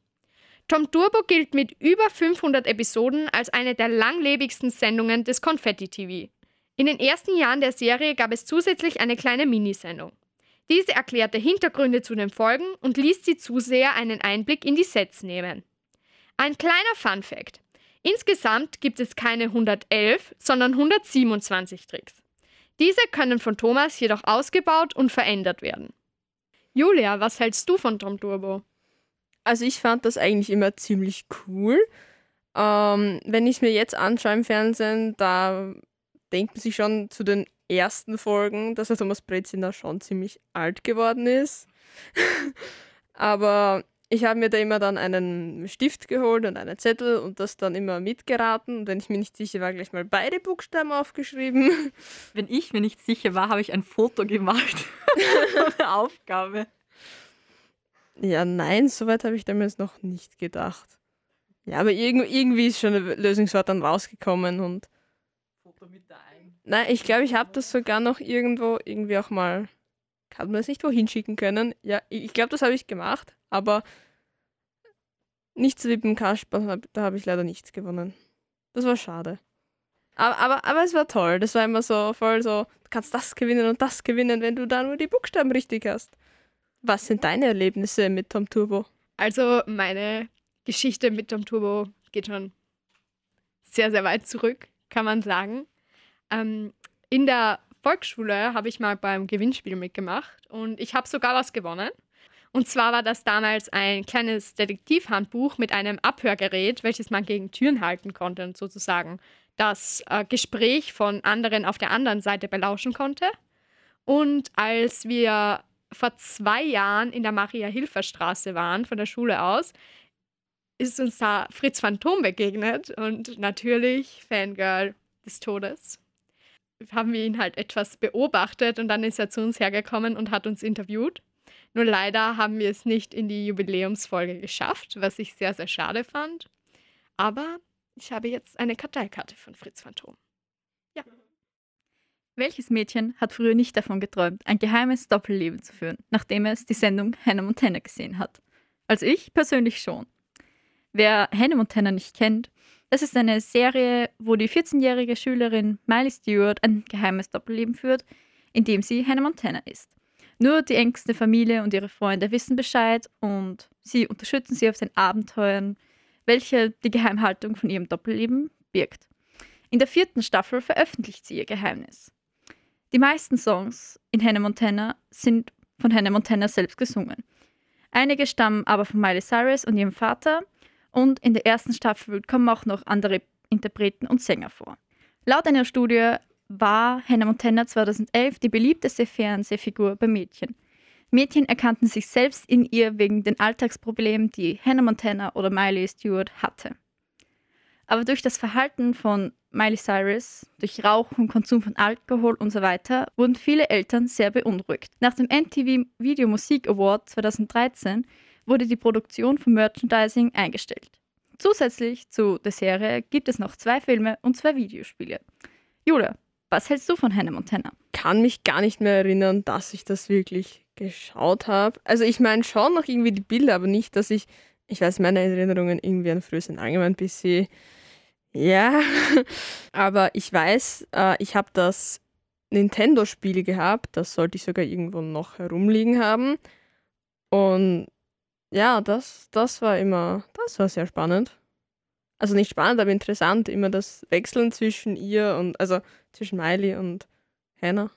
Speaker 6: Tom Turbo gilt mit über 500 Episoden als eine der langlebigsten Sendungen des Confetti TV. In den ersten Jahren der Serie gab es zusätzlich eine kleine Minisendung. Diese erklärte Hintergründe zu den Folgen und ließ die Zuseher einen Einblick in die Sets nehmen. Ein kleiner Fun fact. Insgesamt gibt es keine 111, sondern 127 Tricks. Diese können von Thomas jedoch ausgebaut und verändert werden. Julia, was hältst du von Tom Turbo?
Speaker 4: Also ich fand das eigentlich immer ziemlich cool. Ähm, wenn ich es mir jetzt anschaue im Fernsehen, da denkt man sich schon zu den ersten Folgen, dass der Thomas Brezina schon ziemlich alt geworden ist. *laughs* Aber ich habe mir da immer dann einen Stift geholt und einen Zettel und das dann immer mitgeraten. Und wenn ich mir nicht sicher war, gleich mal beide Buchstaben aufgeschrieben. *laughs*
Speaker 5: Wenn ich mir nicht sicher war, habe ich ein Foto gemacht. *laughs* Eine Aufgabe.
Speaker 4: Ja, nein, soweit habe ich damals noch nicht gedacht. Ja, aber irgendwie ist schon ein Lösungswort dann rausgekommen und. Foto mit da ein. Nein, ich glaube, ich habe das sogar noch irgendwo irgendwie auch mal. Hat man das nicht wohin schicken können? Ja, ich glaube, das habe ich gemacht aber nichts wie beim Kasper, da habe ich leider nichts gewonnen. Das war schade. Aber, aber, aber es war toll. Das war immer so voll so, du kannst das gewinnen und das gewinnen, wenn du da nur die Buchstaben richtig hast. Was sind deine Erlebnisse mit Tom Turbo?
Speaker 6: Also meine Geschichte mit Tom Turbo geht schon sehr, sehr weit zurück. kann man sagen. Ähm, in der Volksschule habe ich mal beim Gewinnspiel mitgemacht und ich habe sogar was gewonnen. Und zwar war das damals ein kleines Detektivhandbuch mit einem Abhörgerät, welches man gegen Türen halten konnte und sozusagen das äh, Gespräch von anderen auf der anderen Seite belauschen konnte. Und als wir vor zwei Jahren in der Maria-Hilfer-Straße waren, von der Schule aus, ist uns da Fritz Phantom begegnet und natürlich Fangirl des Todes. Haben wir ihn halt etwas beobachtet und dann ist er zu uns hergekommen und hat uns interviewt. Nur leider haben wir es nicht in die Jubiläumsfolge geschafft, was ich sehr, sehr schade fand. Aber ich habe jetzt eine Karteikarte von Fritz Phantom. Ja.
Speaker 3: Welches Mädchen hat früher nicht davon geträumt, ein geheimes Doppelleben zu führen, nachdem es die Sendung Hannah Montana gesehen hat? Also ich persönlich schon. Wer Hannah Montana nicht kennt, das ist eine Serie, wo die 14-jährige Schülerin Miley Stewart ein geheimes Doppelleben führt, in dem sie Hannah Montana ist. Nur die engste Familie und ihre Freunde wissen Bescheid und sie unterstützen sie auf den Abenteuern, welche die Geheimhaltung von ihrem Doppelleben birgt. In der vierten Staffel veröffentlicht sie ihr Geheimnis. Die meisten Songs in Hannah Montana sind von Hannah Montana selbst gesungen. Einige stammen aber von Miley Cyrus und ihrem Vater und in der ersten Staffel kommen auch noch andere Interpreten und Sänger vor. Laut einer Studie war Hannah Montana 2011 die beliebteste Fernsehfigur bei Mädchen. Mädchen erkannten sich selbst in ihr wegen den Alltagsproblemen, die Hannah Montana oder Miley Stewart hatte. Aber durch das Verhalten von Miley Cyrus, durch Rauchen, Konsum von Alkohol und so weiter, wurden viele Eltern sehr beunruhigt. Nach dem MTV Video Musik Award 2013 wurde die Produktion von Merchandising eingestellt. Zusätzlich zu der Serie gibt es noch zwei Filme und zwei Videospiele. Julia, was hältst du von Hannah Montana?
Speaker 4: Kann mich gar nicht mehr erinnern, dass ich das wirklich geschaut habe. Also ich meine schon noch irgendwie die Bilder, aber nicht, dass ich, ich weiß, meine Erinnerungen irgendwie an früher sind allgemein ein bisschen, ja, *laughs* aber ich weiß, äh, ich habe das Nintendo-Spiel gehabt, das sollte ich sogar irgendwo noch herumliegen haben. Und ja, das, das war immer, das war sehr spannend also nicht spannend, aber interessant, immer das Wechseln zwischen ihr und, also zwischen Miley und Hannah.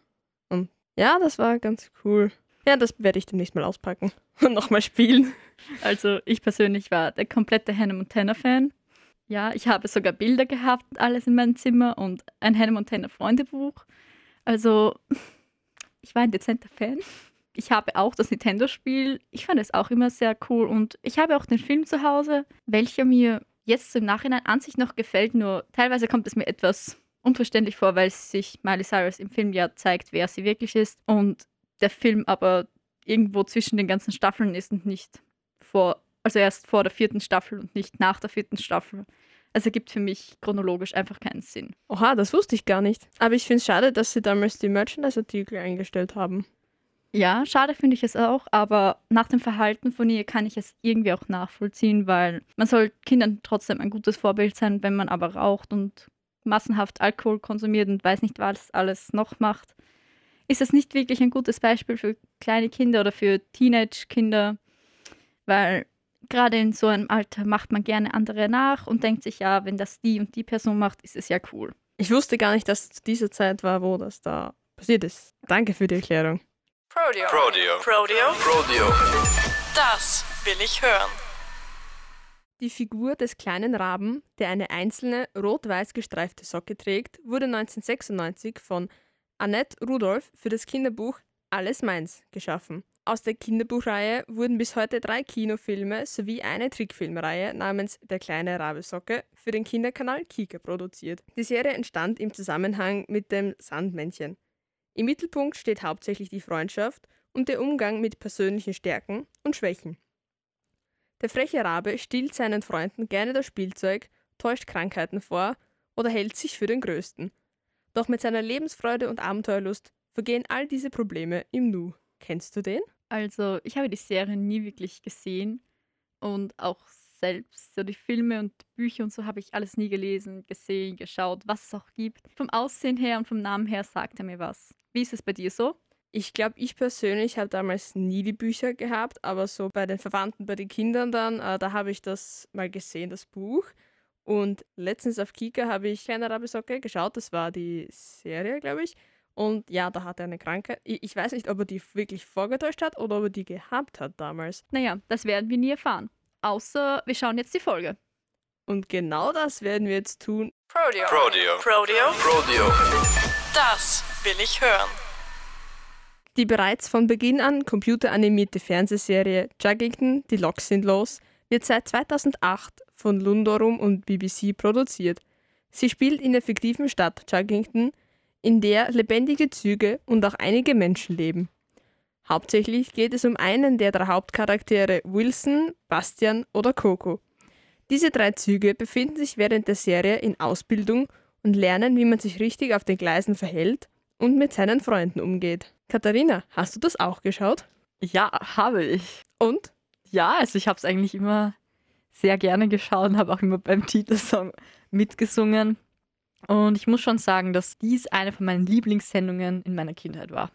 Speaker 4: Und ja, das war ganz cool. Ja, das werde ich demnächst mal auspacken *laughs* und nochmal spielen.
Speaker 3: Also ich persönlich war der komplette Hannah Montana-Fan. Ja, ich habe sogar Bilder gehabt, alles in meinem Zimmer und ein Hannah Montana Freundebuch. Also *laughs* ich war ein dezenter Fan. Ich habe auch das Nintendo-Spiel. Ich fand es auch immer sehr cool und ich habe auch den Film zu Hause, welcher mir jetzt im Nachhinein an sich noch gefällt, nur teilweise kommt es mir etwas unverständlich vor, weil sich Miley Cyrus im Film ja zeigt, wer sie wirklich ist und der Film aber irgendwo zwischen den ganzen Staffeln ist und nicht vor, also erst vor der vierten Staffel und nicht nach der vierten Staffel. Also ergibt für mich chronologisch einfach keinen Sinn.
Speaker 4: Oha, das wusste ich gar nicht. Aber ich finde es schade, dass sie damals die Merchandise-Artikel eingestellt haben.
Speaker 3: Ja, schade finde ich es auch, aber nach dem Verhalten von ihr kann ich es irgendwie auch nachvollziehen, weil man soll Kindern trotzdem ein gutes Vorbild sein, wenn man aber raucht und massenhaft Alkohol konsumiert und weiß nicht, was alles noch macht. Ist es nicht wirklich ein gutes Beispiel für kleine Kinder oder für Teenage-Kinder, weil gerade in so einem Alter macht man gerne andere nach und denkt sich, ja, wenn das die und die Person macht, ist es ja cool.
Speaker 4: Ich wusste gar nicht, dass es diese Zeit war, wo das da passiert ist. Danke für die Erklärung.
Speaker 1: Prodeo. Prodeo. Prodeo. Prodeo. Das will ich hören.
Speaker 4: Die Figur des kleinen Raben, der eine einzelne rot-weiß gestreifte Socke trägt, wurde 1996 von Annette Rudolph für das Kinderbuch Alles Meins geschaffen. Aus der Kinderbuchreihe wurden bis heute drei Kinofilme sowie eine Trickfilmreihe namens Der kleine Rabesocke für den Kinderkanal Kika produziert. Die Serie entstand im Zusammenhang mit dem Sandmännchen. Im Mittelpunkt steht hauptsächlich die Freundschaft und der Umgang mit persönlichen Stärken und Schwächen. Der freche Rabe stiehlt seinen Freunden gerne das Spielzeug, täuscht Krankheiten vor oder hält sich für den Größten. Doch mit seiner Lebensfreude und Abenteuerlust vergehen all diese Probleme im Nu. Kennst du den?
Speaker 3: Also, ich habe die Serie nie wirklich gesehen und auch selbst. So die Filme und Bücher und so habe ich alles nie gelesen, gesehen, geschaut, was es auch gibt. Vom Aussehen her und vom Namen her sagt er mir was. Wie ist es bei dir so?
Speaker 4: Ich glaube, ich persönlich habe damals nie die Bücher gehabt, aber so bei den Verwandten, bei den Kindern dann, äh, da habe ich das mal gesehen, das Buch. Und letztens auf Kika habe ich Kleiner Rabisocke geschaut. Das war die Serie, glaube ich. Und ja, da hat er eine Krankheit. Ich, ich weiß nicht, ob er die wirklich vorgetäuscht hat oder ob er die gehabt hat damals.
Speaker 3: Naja, das werden wir nie erfahren. Außer wir schauen jetzt die Folge.
Speaker 4: Und genau das werden wir jetzt tun.
Speaker 1: Prodeo.
Speaker 2: Prodeo.
Speaker 1: Prodeo.
Speaker 2: Prodeo.
Speaker 1: Das will ich hören.
Speaker 4: Die bereits von Beginn an computeranimierte Fernsehserie Juggington, die Loks sind los, wird seit 2008 von Lundorum und BBC produziert. Sie spielt in der fiktiven Stadt Juggington, in der lebendige Züge und auch einige Menschen leben. Hauptsächlich geht es um einen der drei Hauptcharaktere Wilson, Bastian oder Coco. Diese drei Züge befinden sich während der Serie in Ausbildung und lernen, wie man sich richtig auf den Gleisen verhält und mit seinen Freunden umgeht. Katharina, hast du das auch geschaut?
Speaker 5: Ja, habe ich.
Speaker 4: Und?
Speaker 5: Ja, also ich habe es eigentlich immer sehr gerne geschaut und habe auch immer beim Titelsong mitgesungen. Und ich muss schon sagen, dass dies eine von meinen Lieblingssendungen in meiner Kindheit war.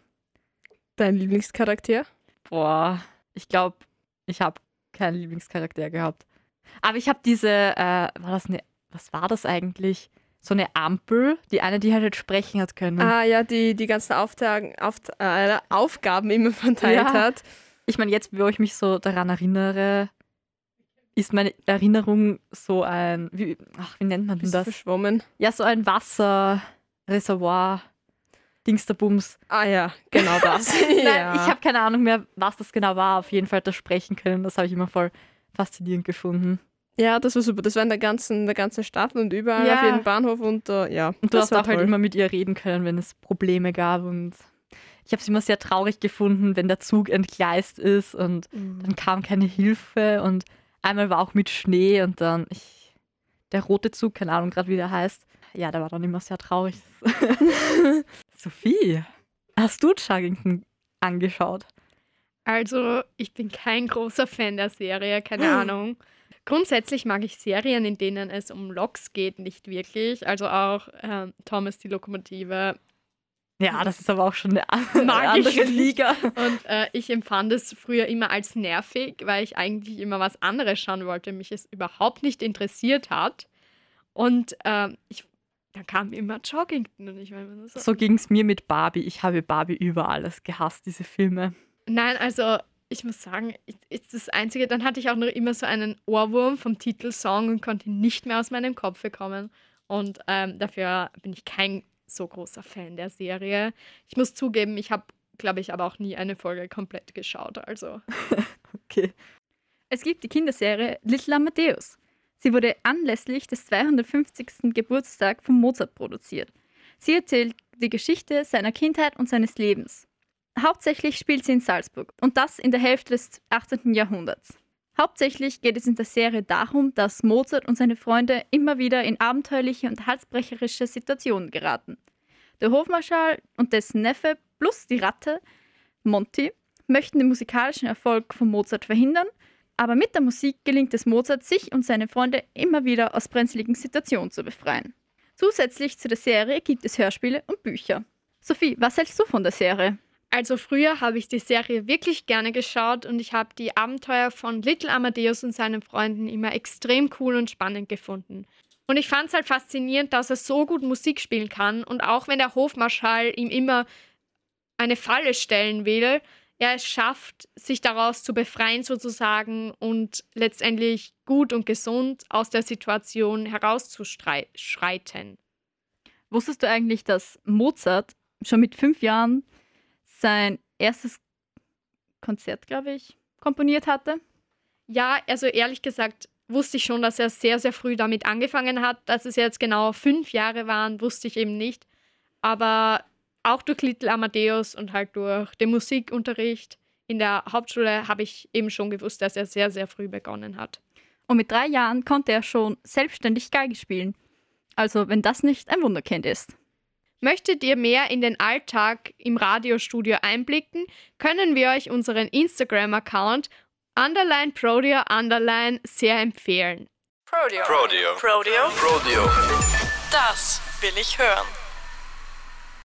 Speaker 4: Dein Lieblingscharakter?
Speaker 5: Boah, ich glaube, ich habe keinen Lieblingscharakter gehabt. Aber ich habe diese, äh, war das eine, was war das eigentlich? So eine Ampel, die eine, die halt sprechen hat können.
Speaker 4: Ah ja, die die ganzen Auftagen, Auft äh, Aufgaben immer verteilt
Speaker 5: Ja.
Speaker 4: hat.
Speaker 5: Ich meine, jetzt, wo ich mich so daran erinnere, ist meine Erinnerung so ein, wie, ach, wie nennt man denn das?
Speaker 4: verschwommen.
Speaker 5: Ja, so ein Wasserreservoir, Dingsterbums.
Speaker 4: Ah ja, genau das. *laughs*
Speaker 5: Nein,
Speaker 4: ja.
Speaker 5: ich habe keine Ahnung mehr, was das genau war. Auf jeden Fall hat das sprechen können. Das habe ich immer voll faszinierend gefunden.
Speaker 4: ja, das war super. Das war in der ganzen, der ganzen Stadt und überall
Speaker 5: Ja.
Speaker 4: auf jedem Bahnhof und äh, ja.
Speaker 5: Und du hast auch halt
Speaker 4: toll.
Speaker 5: immer mit ihr reden können, wenn es Probleme gab. Und ich habe es immer sehr traurig gefunden, wenn der Zug entgleist ist und dann kam keine Hilfe. Und einmal war auch mit Schnee und dann ich, der rote Zug, keine Ahnung gerade wie der heißt. Ja, der war dann immer sehr traurig. *laughs* *laughs* Sophie, hast du Chuggington angeschaut?
Speaker 6: Also, ich bin kein großer Fan der Serie, keine Ahnung. Grundsätzlich mag ich Serien, in denen es um Loks geht, nicht wirklich. Also auch ähm, Thomas die Lokomotive.
Speaker 5: Ja, das ist aber auch schon eine, *laughs* andere. Liga.
Speaker 6: Und äh, ich empfand es früher immer als nervig, weil ich eigentlich immer was anderes schauen wollte, mich es überhaupt nicht interessiert hat. Und ähm, ich, dann kam immer Joggington und ich nur so,
Speaker 5: So ging es mir mit Barbie. Ich habe Barbie über alles gehasst, diese Filme.
Speaker 6: Nein, also ich muss sagen, ist das Einzige, dann hatte ich auch noch immer so einen Ohrwurm vom Titelsong und konnte ihn nicht mehr aus meinem Kopf bekommen. Und ähm, dafür bin ich kein so großer Fan der Serie. Ich muss zugeben, ich habe, glaube ich, aber auch nie eine Folge komplett geschaut. Also *laughs*
Speaker 5: Okay.
Speaker 3: Es gibt die Kinderserie Little Amadeus. Sie wurde anlässlich des 250. Geburtstags von Mozart produziert. Sie erzählt die Geschichte seiner Kindheit und seines Lebens. Hauptsächlich spielt sie in Salzburg und das in der Hälfte des 18. Jahrhunderts. Hauptsächlich geht es in der Serie darum, dass Mozart und seine Freunde immer wieder in abenteuerliche und halsbrecherische Situationen geraten. Der Hofmarschall und dessen Neffe plus die Ratte, Monty, möchten den musikalischen Erfolg von Mozart verhindern, aber mit der Musik gelingt es Mozart, sich und seine Freunde immer wieder aus brenzligen Situationen zu befreien. Zusätzlich zu der Serie gibt es Hörspiele und Bücher. Sophie, was hältst du von der Serie?
Speaker 6: Also früher habe ich die Serie wirklich gerne geschaut und ich habe die Abenteuer von Little Amadeus und seinen Freunden immer extrem cool und spannend gefunden. Und ich fand es halt faszinierend, dass er so gut Musik spielen kann und auch wenn der Hofmarschall ihm immer eine Falle stellen will, er es schafft, sich daraus zu befreien sozusagen und letztendlich gut und gesund aus der Situation herauszuschreiten.
Speaker 3: Wusstest du eigentlich, dass Mozart schon mit fünf Jahren sein erstes Konzert, glaube ich, komponiert hatte?
Speaker 6: Ja, also ehrlich gesagt wusste ich schon, dass er sehr, sehr früh damit angefangen hat. Dass es jetzt genau fünf Jahre waren, wusste ich eben nicht. Aber auch durch Little Amadeus und halt durch den Musikunterricht in der Hauptschule habe ich eben schon gewusst, dass er sehr, sehr früh begonnen hat.
Speaker 3: Und mit drei Jahren konnte er schon selbstständig Geige spielen. Also, wenn das nicht ein Wunderkind ist.
Speaker 6: Möchtet ihr mehr in den Alltag im Radiostudio einblicken, können wir euch unseren Instagram-Account underline Prodio underline sehr empfehlen.
Speaker 1: Prodeo.
Speaker 2: Prodeo.
Speaker 1: Prodeo.
Speaker 2: Prodeo.
Speaker 1: Das will ich hören.